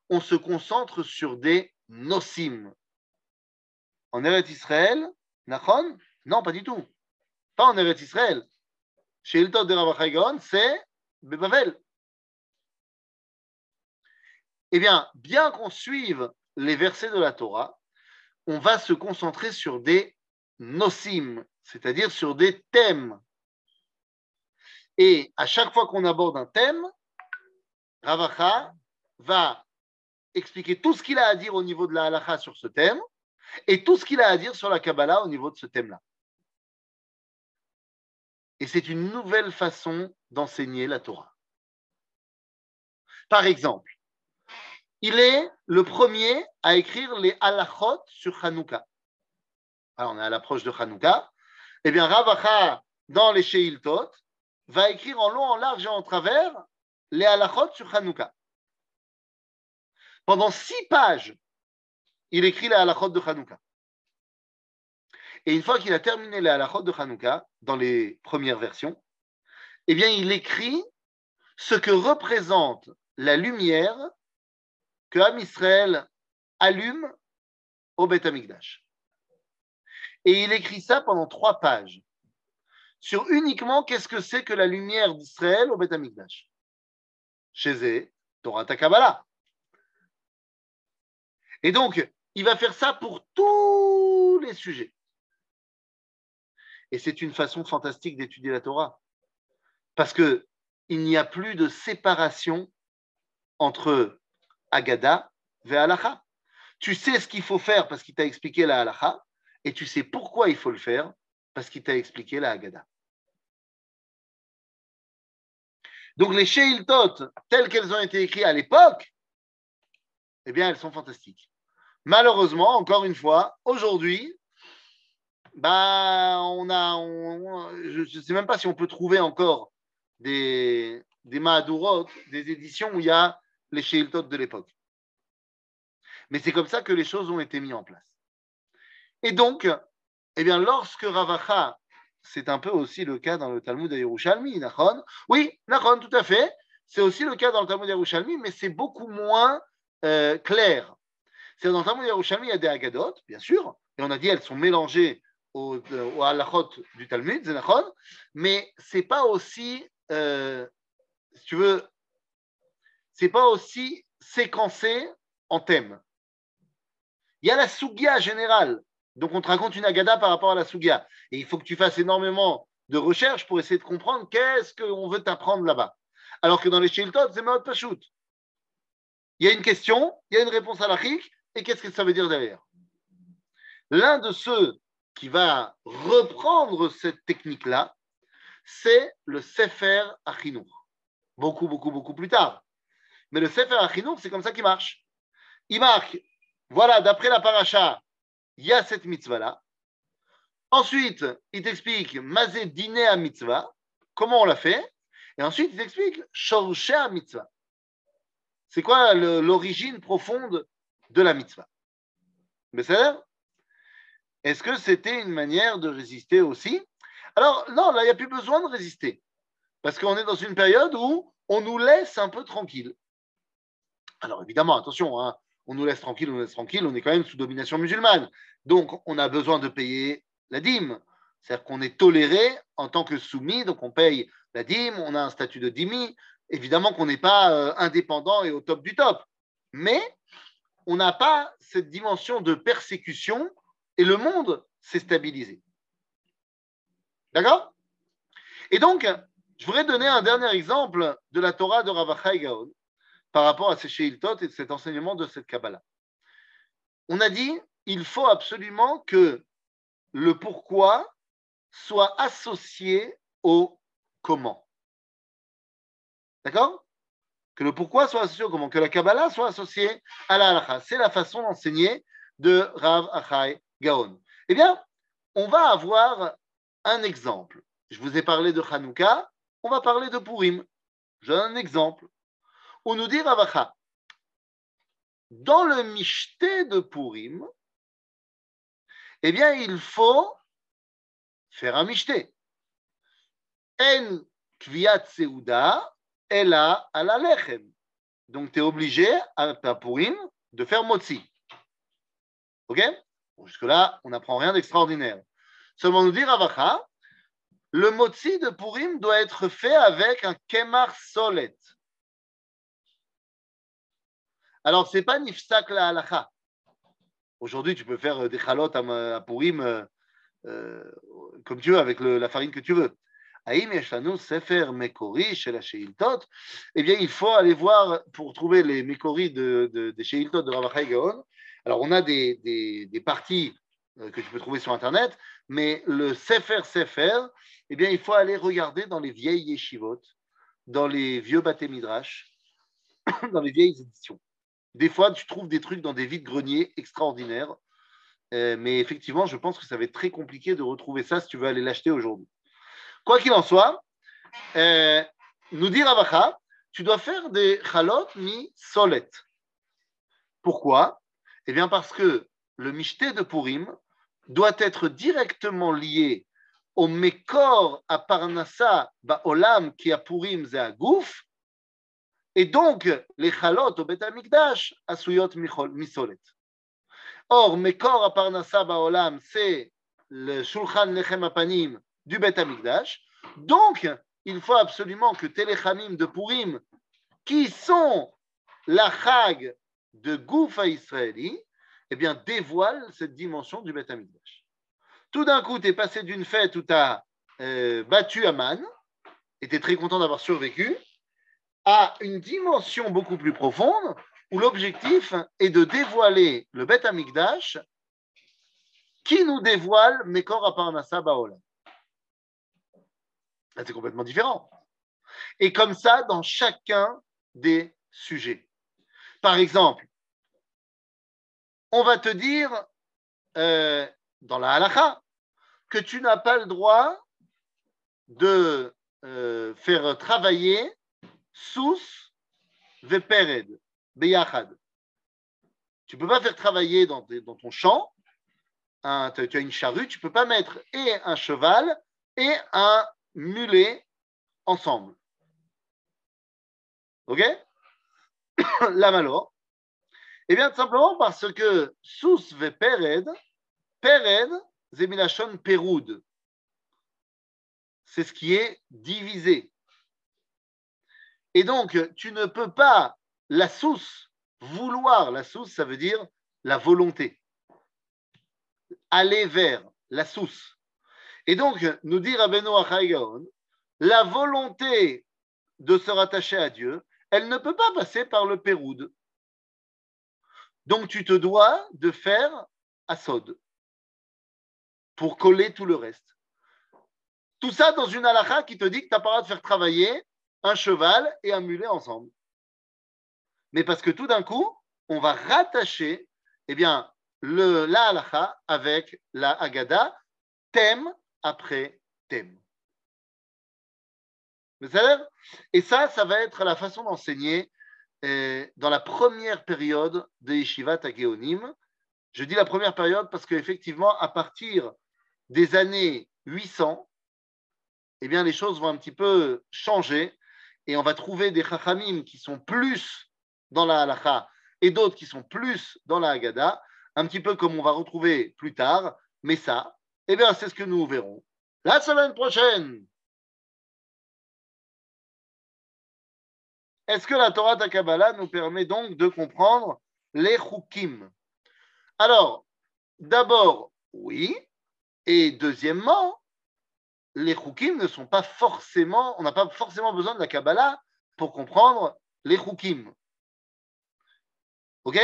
on se concentre sur des nosim. En Eretz Israël, Nachon? Non, pas du tout. Pas en Eretz Israël. Sheiltot de Rav Gaon, c'est Bebavel. Eh bien, bien qu'on suive les versets de la Torah, on va se concentrer sur des nosim, c'est-à-dire sur des thèmes. Et à chaque fois qu'on aborde un thème, Ravacha va expliquer tout ce qu'il a à dire au niveau de la halacha sur ce thème et tout ce qu'il a à dire sur la Kabbalah au niveau de ce thème-là. Et c'est une nouvelle façon d'enseigner la Torah. Par exemple, il est le premier à écrire les halachot sur Hanouka. Alors, on est à l'approche de Hanouka eh bien, Ravacha, dans les Sheiltot, va écrire en long, en large et en travers les halachot sur Hanouka. Pendant six pages, il écrit les halachot de Hanouka. Et une fois qu'il a terminé les halachot de Hanouka, dans les premières versions, eh bien, il écrit ce que représente la lumière que Am Israël allume au Beth Amikdash. Et il écrit ça pendant trois pages sur uniquement qu'est-ce que c'est que la lumière d'Israël au Beth Amikdash. Chez Torah Takabala. Et donc, il va faire ça pour tous les sujets. Et c'est une façon fantastique d'étudier la Torah. Parce qu'il n'y a plus de séparation entre Agada et Halacha. Tu sais ce qu'il faut faire parce qu'il t'a expliqué la Halacha, et tu sais pourquoi il faut le faire, parce qu'il t'a expliqué la Haggadah. Donc les Sheiltot, telles qu'elles ont été écrites à l'époque, eh bien, elles sont fantastiques. Malheureusement, encore une fois, aujourd'hui, bah, on a, je ne sais même pas si on peut trouver encore des, des des éditions où il y a les Sheiltot de l'époque. Mais c'est comme ça que les choses ont été mises en place. Et donc, eh bien, lorsque Ravacha, c'est un peu aussi le cas dans le Talmud de Yerushalmi, Nachon, oui, Nachon, tout à fait, c'est aussi le cas dans le Talmud de Yerushalmi, mais c'est beaucoup moins euh, clair. C'est dans le Talmud de Yerushalmi, il y a des Agadot, bien sûr, et on a dit elles sont mélangées au, au halachot du Talmud, Nachon, mais c'est pas aussi, euh, si tu veux, c'est pas aussi séquencé en thème. Il y a la Sugia générale donc, on te raconte une agada par rapport à la Sugia. Et il faut que tu fasses énormément de recherches pour essayer de comprendre qu'est-ce qu'on veut t'apprendre là-bas. Alors que dans les Shiltot, c'est pas shoot. Il y a une question, il y a une réponse à la et qu'est-ce que ça veut dire derrière? L'un de ceux qui va reprendre cette technique-là, c'est le Sefer Achinour. Beaucoup, beaucoup, beaucoup plus tard. Mais le Sefer Achinour, c'est comme ça qu'il marche. Il marque, voilà, d'après la paracha, il y a cette mitzvah-là. Ensuite, il t'explique Mazé dîner à mitzvah, comment on l'a fait? Et ensuite, il t'explique Shorshe à mitzvah. C'est quoi l'origine profonde de la mitzvah? Mais Est-ce que c'était une manière de résister aussi? Alors, non, là, il n'y a plus besoin de résister. Parce qu'on est dans une période où on nous laisse un peu tranquille. Alors, évidemment, attention, hein, on nous laisse tranquille, on nous laisse tranquille, on est quand même sous domination musulmane. Donc, on a besoin de payer la dîme. C'est-à-dire qu'on est toléré en tant que soumis, donc on paye la dîme, on a un statut de dîmi. Évidemment qu'on n'est pas euh, indépendant et au top du top. Mais on n'a pas cette dimension de persécution et le monde s'est stabilisé. D'accord? Et donc, je voudrais donner un dernier exemple de la Torah de Ravachai Gaon par rapport à ces Sheiltot et cet enseignement de cette Kabbalah. On a dit, il faut absolument que le pourquoi soit associé au comment. D'accord? Que le pourquoi soit associé au comment, que la Kabbalah soit associée à la halakha. C'est la façon d'enseigner de Rav Achai Gaon. Eh bien, on va avoir un exemple. Je vous ai parlé de Hanouka, on va parler de Purim. J'ai un exemple. On nous dit Ravacha, dans le Mishté de Purim, eh bien, il faut faire un Mishté. En kviat seuda, ela ala lechem. Donc, tu es obligé, à Purim, de faire motzi. OK? Jusque-là, on n'apprend rien d'extraordinaire. Seulement nous dit Ravacha, le motzi de Purim doit être fait avec un kemar solet. Alors, ce n'est pas nifsak la halacha. Aujourd'hui, tu peux faire des chalotes à, Purim euh, euh, comme tu veux, avec la farine que tu veux. Eh bien, il faut aller voir pour trouver les Mekori de, de, des Sheiltot de Ravachai Gaon. Alors, on a des, parties euh, que tu peux trouver sur Internet, mais le Sefer Sefer, eh bien, il faut aller regarder dans les vieilles yeshivot, dans les vieux bâtés <coughs> dans les vieilles éditions. Des fois, tu trouves des trucs dans des vides greniers extraordinaires, euh, mais effectivement, je pense que ça va être très compliqué de retrouver ça si tu veux aller l'acheter aujourd'hui. Quoi qu'il en soit, euh, nous dire Avacha, tu dois faire des chalot mi solet. Pourquoi? Eh bien, parce que le michté de Purim doit être directement lié au Mekor à Parnassa Olam qui a Purim à Gouf, et donc les Chalot au Bet Amikdash à Suyot Misolet. Or, Mekor à Parnassa Olam, c'est le Shulchan Lechem Apanim du Bet Amikdash. Donc, il faut absolument que Telechamim de Purim, qui sont la Chag de Gouf à Israéli, eh bien, dévoilent cette dimension du Bet Amikdash. Tout d'un coup, tu es passé d'une fête où tu as euh, battu Aman, et tu es très content d'avoir survécu, à une dimension beaucoup plus profonde, où l'objectif est de dévoiler le Bet Amikdash qui nous dévoile Mekor Aparnasa Baolam. C'est complètement différent. Et comme ça, dans chacun des sujets. Par exemple, on va te dire euh, dans la halakha que tu n'as pas le droit de euh, faire travailler sous vepered, beyachad. Tu ne peux pas faire travailler dans, ton champ, tu as une charrue, tu ne peux pas mettre et un cheval et un mulet ensemble. Ok? <coughs> La malo. Eh bien, tout simplement parce que sous vepered, pered, Zemilachon Peroud. C'est ce qui est divisé. Et donc, tu ne peux pas la souce, vouloir la souce, ça veut dire la volonté. Aller vers la souce. Et donc, nous dire à Beno la volonté de se rattacher à Dieu, elle ne peut pas passer par le Péroud. Donc, tu te dois de faire Asod pour coller tout le reste. Tout ça dans une halakha qui te dit que tu n'as pas le droit de faire travailler un cheval et un mulet ensemble. Mais parce que tout d'un coup, on va rattacher eh bien, la halakha avec la agada, thème après thème. Et ça, ça va être la façon d'enseigner euh, dans la première période de Yeshivat Geonim. Je dis la première période parce qu'effectivement, à partir des années 800, eh bien, les choses vont un petit peu changer et on va trouver des chachamim qui sont plus dans la halacha et d'autres qui sont plus dans la Haggadah, un petit peu comme on va retrouver plus tard, mais ça, eh bien, c'est ce que nous verrons la semaine prochaine. Est-ce que la Torah Kabbalah nous permet donc de comprendre les chukim? Alors, d'abord, oui, et deuxièmement, les Chukim ne sont pas forcément, on n'a pas forcément besoin de la Kabbalah pour comprendre les Chukim. Ok?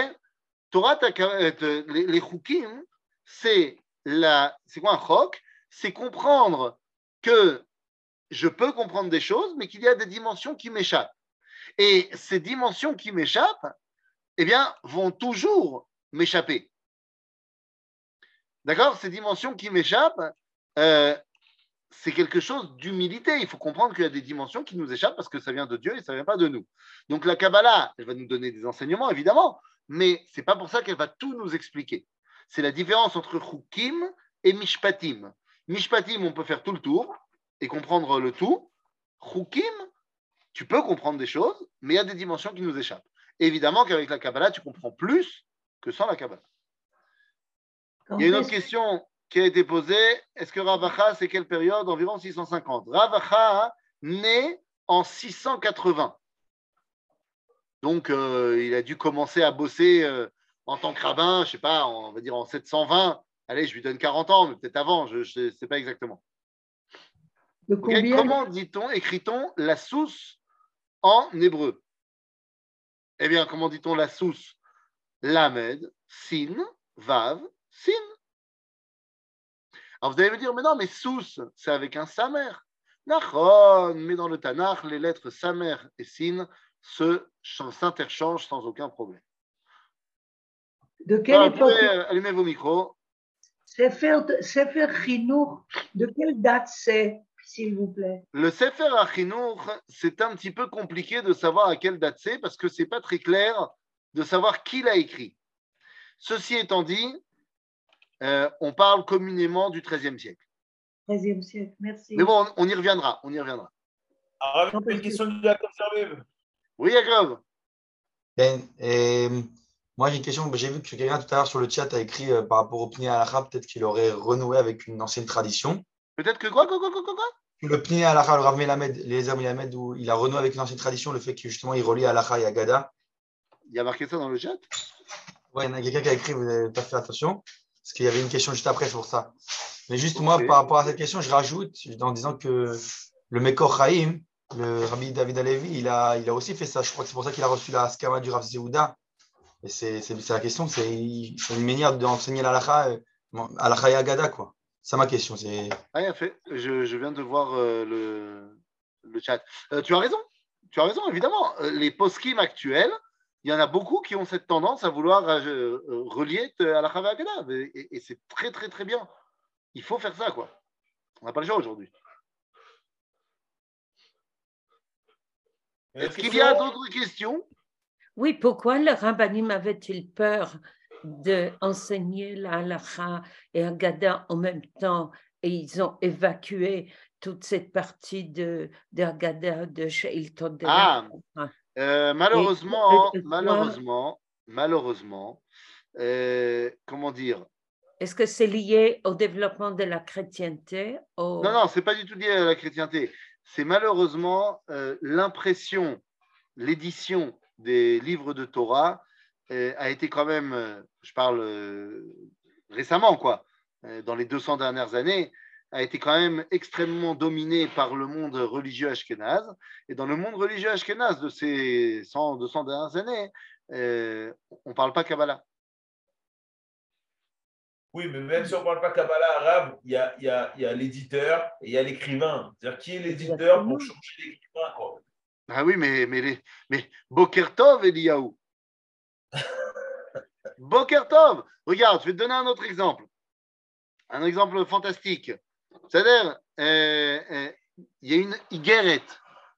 Torah, euh, les, les Chukim, c'est quoi un chok? C'est comprendre que je peux comprendre des choses, mais qu'il y a des dimensions qui m'échappent. Et ces dimensions qui m'échappent, eh bien, vont toujours m'échapper. D'accord? Ces dimensions qui m'échappent, euh, c'est quelque chose d'humilité. Il faut comprendre qu'il y a des dimensions qui nous échappent parce que ça vient de Dieu et ça ne vient pas de nous. Donc la Kabbalah, elle va nous donner des enseignements, évidemment, mais ce n'est pas pour ça qu'elle va tout nous expliquer. C'est la différence entre Chukim et Mishpatim. Mishpatim, on peut faire tout le tour et comprendre le tout. Chukim, tu peux comprendre des choses, mais il y a des dimensions qui nous échappent. Évidemment qu'avec la Kabbalah, tu comprends plus que sans la Kabbalah. Il y a une autre question qui a été posée. Est-ce que Ravacha, c'est quelle période? Environ 650. Ravacha né en 680. Donc, euh, il a dû commencer à bosser euh, en tant que rabbin, je ne sais pas, on va dire en 720. Allez, je lui donne 40 ans, mais peut-être avant, je ne sais pas exactement. comment dit-on, écrit-on la souce en hébreu? Eh bien, comment dit-on la souce Lamed, sin, vav, sin. Alors vous allez me dire, mais non, mais souce, c'est avec un samer. Nachon, mais dans le Tanakh, les lettres samer et sin s'interchangent sans aucun problème. De quelle époque euh, Allumez vos micros. Sefer, Sefer Chinour, de quelle date c'est, s'il vous plaît? Le Sefer Chinour, c'est un petit peu compliqué de savoir à quelle date c'est parce que c'est pas très clair de savoir qui l'a écrit. Ceci étant dit, euh, on parle communément du XIIIe siècle. XIIIe siècle, merci. Mais bon, on y reviendra, on y reviendra. Alors, une question de Jacob Oui, Jacob. Ben, euh, moi, j'ai une question. J'ai vu que quelqu'un tout à l'heure sur le chat a écrit euh, par rapport au Pni Alaha, peut-être qu'il aurait renoué avec une ancienne tradition. Peut-être que quoi, quoi, quoi, quoi, quoi Le Pni Alaha, le Rav Melamed, les Melamed, où il a renoué avec une ancienne tradition, le fait qu'il justement il relie Alaha et Agada. Il y a marqué ça dans le chat? Oui, il y en a quelqu'un qui a écrit, vous n'avez pas fait attention. Parce qu'il y avait une question juste après sur ça. Mais juste moi, par rapport à cette question, je rajoute en disant que le Mekor Chaim, le Rabbi David Alevi, il a, il a aussi fait ça. Je crois que c'est pour ça qu'il a reçu la skama du Rav Zéhouda. Et c'est la question, c'est une manière d'enseigner l'alacha, alacha et agada, quoi. C'est ma question. Fait. Je, je, viens de voir euh, le, le, chat. Euh, tu as raison. Tu as raison, évidemment. Euh, les post actuels, il y en a beaucoup qui ont cette tendance à vouloir euh, euh, relier à la Agada. Et, et c'est très, très, très bien. Il faut faire ça, quoi. On n'a pas le choix aujourd'hui. Est-ce qu'il y a d'autres questions? Oui, pourquoi le rabbinim avait-il peur d'enseigner la halakha et Agada en même temps et ils ont évacué toute cette partie de, de Agada de Sheilton de ah. Euh, malheureusement, malheureusement, malheureusement, euh, comment dire? Est-ce que c'est lié au développement de la chrétienté Non, non, c'est pas du tout lié à la chrétienté. C'est malheureusement euh, l'impression, l'édition des livres de Torah a été quand même, je parle récemment, quoi, dans les 200 dernières années, a été quand même extrêmement dominé par le monde religieux ashkénaze. Et dans le monde religieux ashkénaze de ces 100, 200 dernières années, euh, on ne parle pas Kabbalah. Oui, mais même si on ne parle pas Kabbalah arabe, il y a, y a, y a l'éditeur et il y a l'écrivain. C'est-à-dire, qui est l'éditeur pour changer l'écrivain Ah oui, mais, mais, les, mais Bokertov, Eliyahu. <laughs> Bokertov. Regarde, je vais te donner un autre exemple. Un exemple fantastique. C'est-à-dire, euh, euh, il y a une Igeret.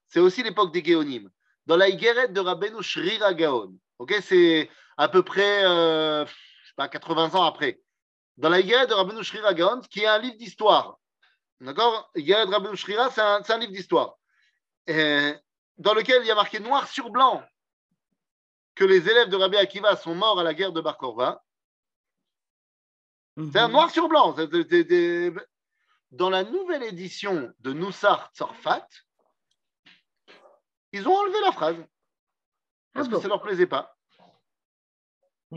C'est aussi l'époque des Géonim. Dans la Igeret de Rabbeinu Shrira Gaon, c'est à peu près euh, je sais pas, 80 ans après. Dans la Igeret de Rabbeinu Shrira Gaon, qui est un livre d'histoire. D'accord? Igeret de Rabbeinu Shrira, c'est un, un, livre d'histoire. dans lequel il y a marqué noir sur blanc que les élèves de Rabbi Akiva sont morts à la guerre de Bar Korva. C'est un mhm. noir sur blanc dans la nouvelle édition de Noussar Tzorfat, ils ont enlevé la phrase. Parce ah que ça ne leur plaisait pas.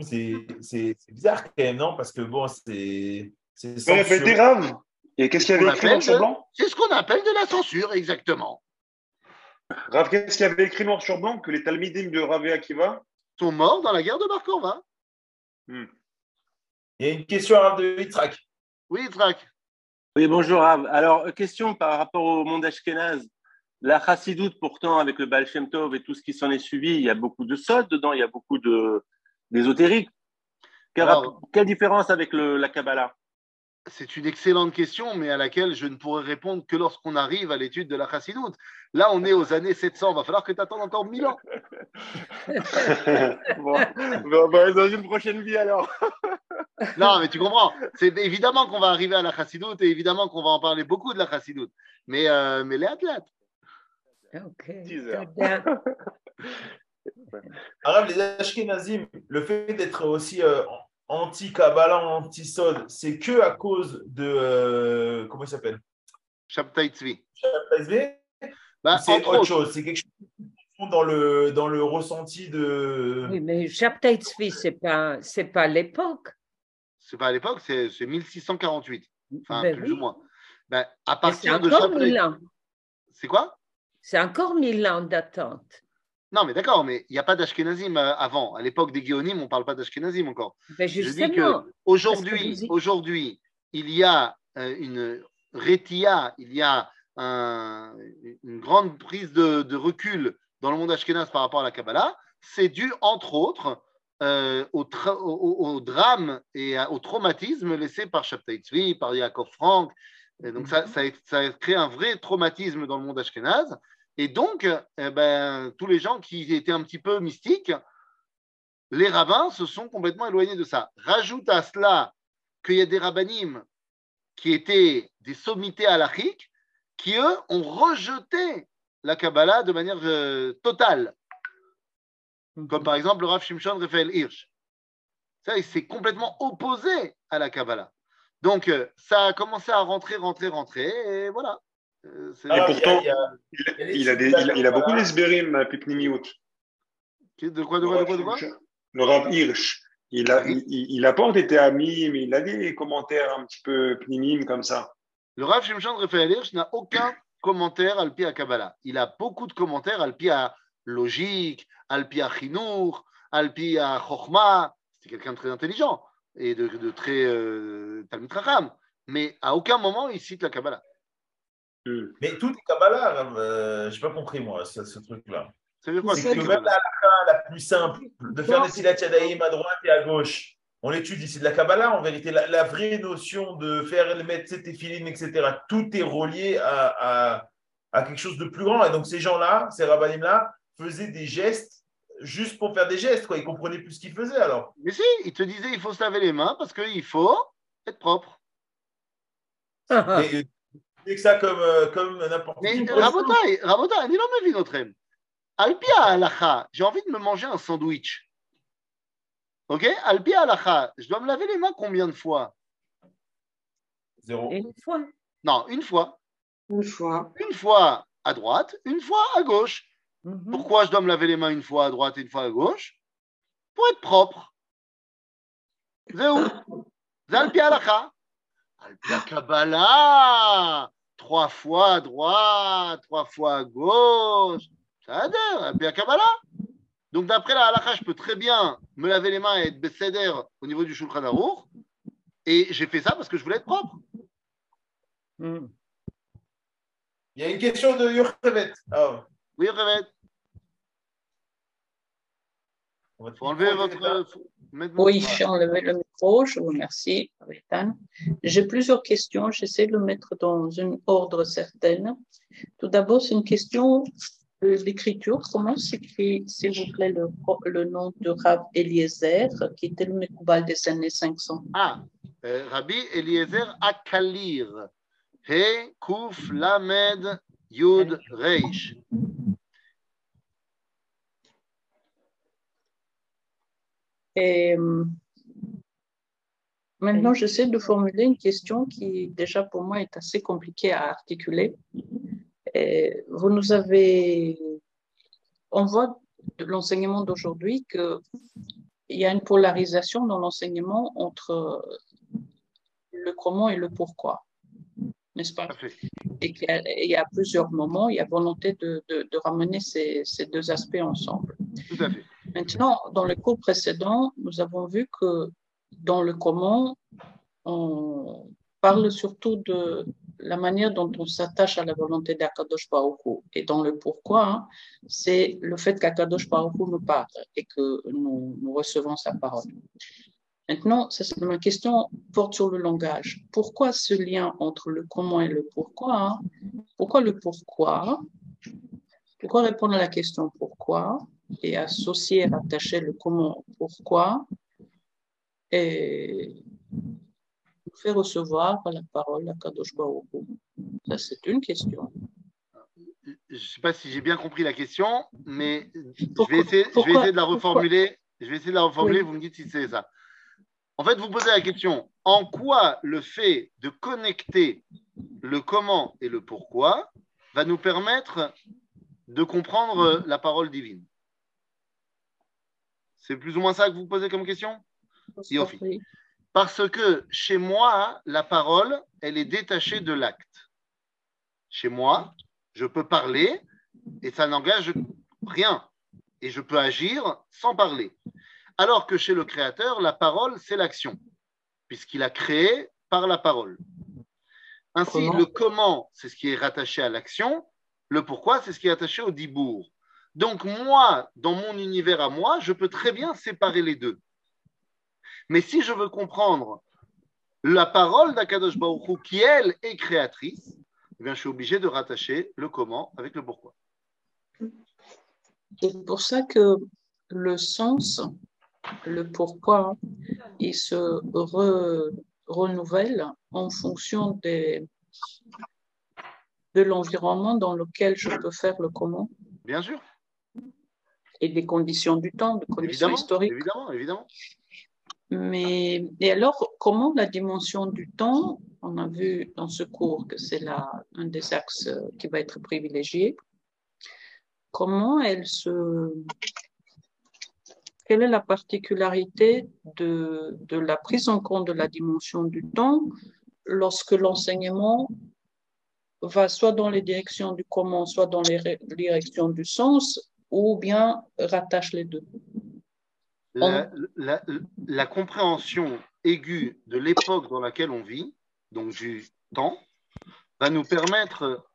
C'est bizarre quand même, non? Parce que bon, c'est. C'est censuré. Et qu'est-ce qu'il y avait écrit noir sur blanc? C'est ce qu'on appelle de la censure, exactement. Rav, qu'est-ce qu'il y avait écrit noir sur blanc que les Talmidim de Rav et Akiva? Sont morts dans la guerre de Bar Korva. Hmm. Il y a une question à Rav de Yitzhak. Oui, Yitzhak. Oui, bonjour Rav. Alors, question par rapport au monde ashkénaze. La chassidoute, pourtant, avec le Baal Shem Tov et tout ce qui s'en est suivi, il y a beaucoup de sols dedans, il y a beaucoup d'ésotériques. Quelle, différence avec le, la Kabbalah? C'est une excellente question, mais à laquelle je ne pourrai répondre que lorsqu'on arrive à l'étude de la chassidoute. Là, on est aux années 700. Il va falloir que tu attendes encore 1000 ans. <laughs> bon, dans une prochaine vie alors. <laughs> non, mais tu comprends. C'est évidemment qu'on va arriver à la chassidoute et évidemment qu'on va en parler beaucoup de la chassidoute. Mais, euh, mais les athlètes. Ok. <laughs> Arabe, les Ashkenazim, le fait d'être aussi euh, anti-Kabbalah, anti-Sod, c'est que à cause de. Euh, comment il s'appelle? Shabtai Tzvi. Bah, c'est autre chose, c'est quelque chose dans le, dans le ressenti de. Oui, mais Shabtai Tzvi, ce n'est pas, pas l'époque. C'est pas à l'époque, c'est 1648. Enfin, ben plus ou moins. Ben, à partir de. C'est quoi? C'est encore mille ans d'attente. Non, mais d'accord, mais il n'y a pas d'Ashkenazim euh, avant. À l'époque des Géonim, on ne parle pas d'Ashkenazim encore. Ben Je dis que aujourd'hui, aujourd'hui, il y a euh, une rétia, il y a une grande prise de, recul dans le monde ashkenaz par rapport à la Kabbalah. C'est dû, entre autres, euh, au, drame et au traumatisme laissé par Shabtai Tzvi, par Yaakov Frank. Et donc, ça, ça, a, ça, a, créé un vrai traumatisme dans le monde ashkenaz. Et donc, eh ben, tous les gens qui étaient un petit peu mystiques, les rabbins se sont complètement éloignés de ça. Rajoute à cela qu'il y a des rabbinim qui étaient des sommités halachiques, qui eux ont rejeté la Kabbalah de manière euh, totale. Comme par exemple le Rav Shimshon Raphaël Hirsch. Ça, il s'est complètement opposé à la Kabbalah. Donc, euh, ça a commencé à rentrer, rentrer, rentrer, et voilà. Euh, et pourtant, il, a, il, beaucoup d'esberim, Pipnimiout. De quoi, de quoi, de quoi, de quoi? Le Rav Hirsch. Il a, il, a pas été ami, mais il a des commentaires un petit peu pnimim comme ça. Le Rav Shimshon Raphaël Hirsch n'a aucun commentaire al à Kabbalah. Il a beaucoup de commentaires al à logique, al à chinour, al à chokhmah. C'est quelqu'un de très intelligent et de, de très euh, talmud Mais à aucun moment il cite la Kabbalah. Hmm. Mais tout est Kabbalah, euh, je n'ai pas compris moi, ce, ce truc-là. C'est que même la la plus simple, de faire des Silat Yadayim à droite et à gauche, on l'étudie, c'est de la Kabbalah en vérité. La, vraie notion de faire le mettre filines, etc., tout est relié à, à, quelque chose de plus grand. Et donc ces gens-là, ces rabbinim-là, faisaient des gestes juste pour faire des gestes. Quoi. Ils comprenaient plus ce qu'ils faisaient alors. Mais si, ils te disaient il faut se laver les mains parce qu'il faut être propre. Et, c'est que ça comme, euh, comme n'importe qui. Rabotai, Rabotai, dis le vie notre Alpia alacha, j'ai envie de me manger un sandwich. Ok? Alpia alacha, je dois me laver les mains combien de fois? Zéro. Une fois. Non, une fois. Une fois. Une fois à droite, une fois à gauche. Mhm. Pourquoi je dois me laver les mains une fois à droite et une fois à gauche? Pour être propre. Zéro. Alpia alacha. Alpia Kabbalah trois fois à droite, trois fois à gauche. Ça a bien Kabbalah. Donc, d'après la halakha, je peux très bien me laver les mains et être besséder au niveau du Shulchan Aruch. Et j'ai fait ça parce que je voulais être propre. Hmm. Il y a une question de Yurchevet. Oh. Oui, Yurchevet. Il faut enlever votre. Oui, j'ai enlevé le micro, je vous remercie, J'ai plusieurs questions, j'essaie de le mettre dans un ordre certain. Tout d'abord, c'est une question d'écriture. Comment s'écrit, s'il vous plaît, le, le, nom de Rabbi Eliezer, qui était le Mekoubal des années 500 Ah, euh, Rabbi Eliezer Akalir. He, Kuf, Lamed, Yud, Reish. Et euh, maintenant, j'essaie de formuler une question qui, déjà pour moi, est assez compliquée à articuler. Et vous nous avez. On voit de l'enseignement d'aujourd'hui qu'il y a une polarisation dans l'enseignement entre le comment et le pourquoi. n'est-ce pas? Et qu'il y a- il y a plusieurs moments, il y a volonté de, de- de ramener ces, ces deux aspects ensemble. Tout à fait. Maintenant, dans le cours précédent, nous avons vu que dans le comment, on parle surtout de la manière dont on s'attache à la volonté d'Akadosh Baruch Hu. Et dans le pourquoi, hein, c'est le fait qu'Akadosh Baruch Hu nous parle et que nous, recevons sa parole. Maintenant, ma question porte sur le langage. Pourquoi ce lien entre le comment et le pourquoi hein? Pourquoi le pourquoi? Pourquoi répondre à la question pourquoi? Et associer, rattacher le comment pourquoi et nous faire recevoir la parole à Kadosh Baruch Ça, c'est une question. Je ne sais pas si j'ai bien compris la question, mais je vais essayer, je vais pourquoi- essayer de la reformuler. Je vais essayer de la reformuler, Oui. vous me dites si c'est ça. En fait, vous posez la question en quoi le fait de connecter le comment et le pourquoi va nous permettre de comprendre la parole divine? C'est plus ou moins ça que vous posez comme question? Yofi. Parce que chez moi, la parole, elle est détachée de l'acte. Chez moi, je peux parler et ça n'engage rien. Et je peux agir sans parler. Alors que chez le Créateur, la parole, c'est l'action, puisqu'il a créé par la parole. Ainsi, Comment? le comment, c'est ce qui est rattaché à l'action. Le pourquoi, c'est ce qui est attaché au dibour. Donc, moi, dans mon univers à moi, je peux très bien séparer les deux. Mais si je veux comprendre la parole d'Akadosh Baruch Hu, qui elle est créatrice, eh bien, je suis obligé de rattacher le comment avec le pourquoi. C'est pour ça que le sens, le pourquoi, il se re- renouvelle en fonction des, de l'environnement dans lequel je peux faire le comment Bien sûr, et des conditions du temps, des conditions évidemment, historiques. évidemment, évidemment. Mais et alors, comment la dimension du temps, on a vu dans ce cours que c'est là un des axes qui va être privilégié, comment elle se... Quelle est la particularité de, de la prise en compte de la dimension du temps lorsque l'enseignement va soit dans les directions du comment, soit dans les directions du sens, ou bien rattache les deux La, la- la compréhension aiguë de l'époque dans laquelle on vit, donc du temps, va nous permettre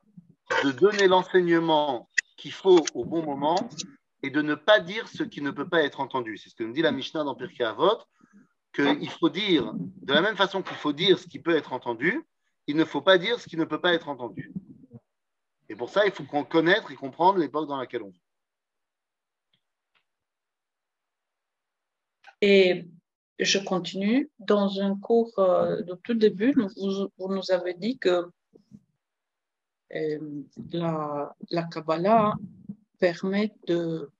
de donner l'enseignement qu'il faut au bon moment et de ne pas dire ce qui ne peut pas être entendu. C'est ce que nous dit la Mishnah dans Pirkei Avot, qu'il faut dire, de la même façon qu'il faut dire ce qui peut être entendu, il ne faut pas dire ce qui ne peut pas être entendu. Et pour ça, il faut qu'on connaître et comprendre l'époque dans laquelle on vit. Et je continue. Dans un cours euh, de tout début, vous, nous avez dit que euh, la, la Kabbalah permet de,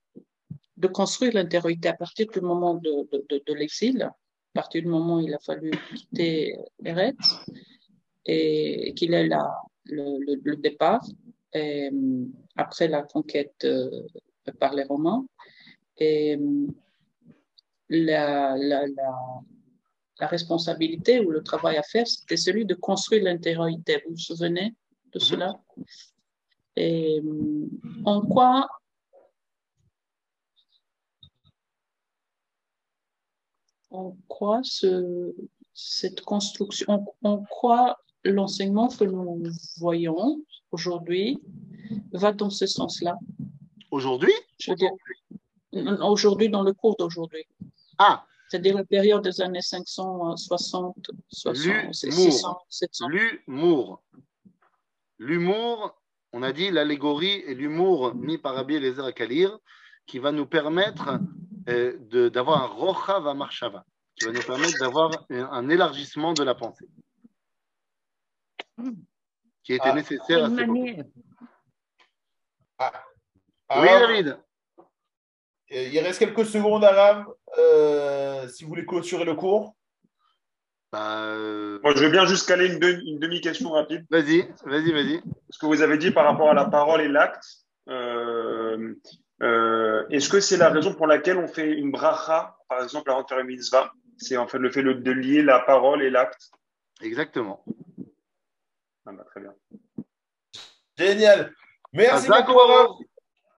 construire l'intériorité à partir du moment de, l'exil, à partir du moment où il a fallu quitter Eretz, et qu'il est là, le, départ, après la conquête euh, par les Romains. La, la, la, la responsabilité ou le travail à faire, c'était celui de construire l'intériorité. Vous vous souvenez de cela? Et euh, en quoi en quoi ce, cette construction, en, en quoi l'enseignement que nous voyons aujourd'hui va dans ce sens-là? Aujourd'hui? Aujourd'hui, dans le cours d'aujourd'hui. Ah, C'est-à-dire la période des années 560, 60, 600, 700. L'humour. L'humour, on a dit l'allégorie et l'humour mis par Rabbi Eliezer Kalir, qui va nous permettre euh, de- d'avoir un rochav à marshava, qui va nous permettre d'avoir un, un élargissement de la pensée, qui était Ah. nécessaire à cette manière? Oui, Alors, David. Il reste quelques secondes, Aram, euh, si vous voulez clôturer le cours. Bah, euh, Moi, je veux bien juste caler une, de- une demi-question rapide. vas-y, vas-y, vas-y. Ce que vous avez dit par rapport à la parole et l'acte. euh, euh, Est-ce que c'est la raison pour laquelle on fait une bracha, par exemple, avant de faire une mitzvah? C'est en fait le fait de lier la parole et l'acte? Exactement. Ah bah, très bien. Génial. Merci beaucoup.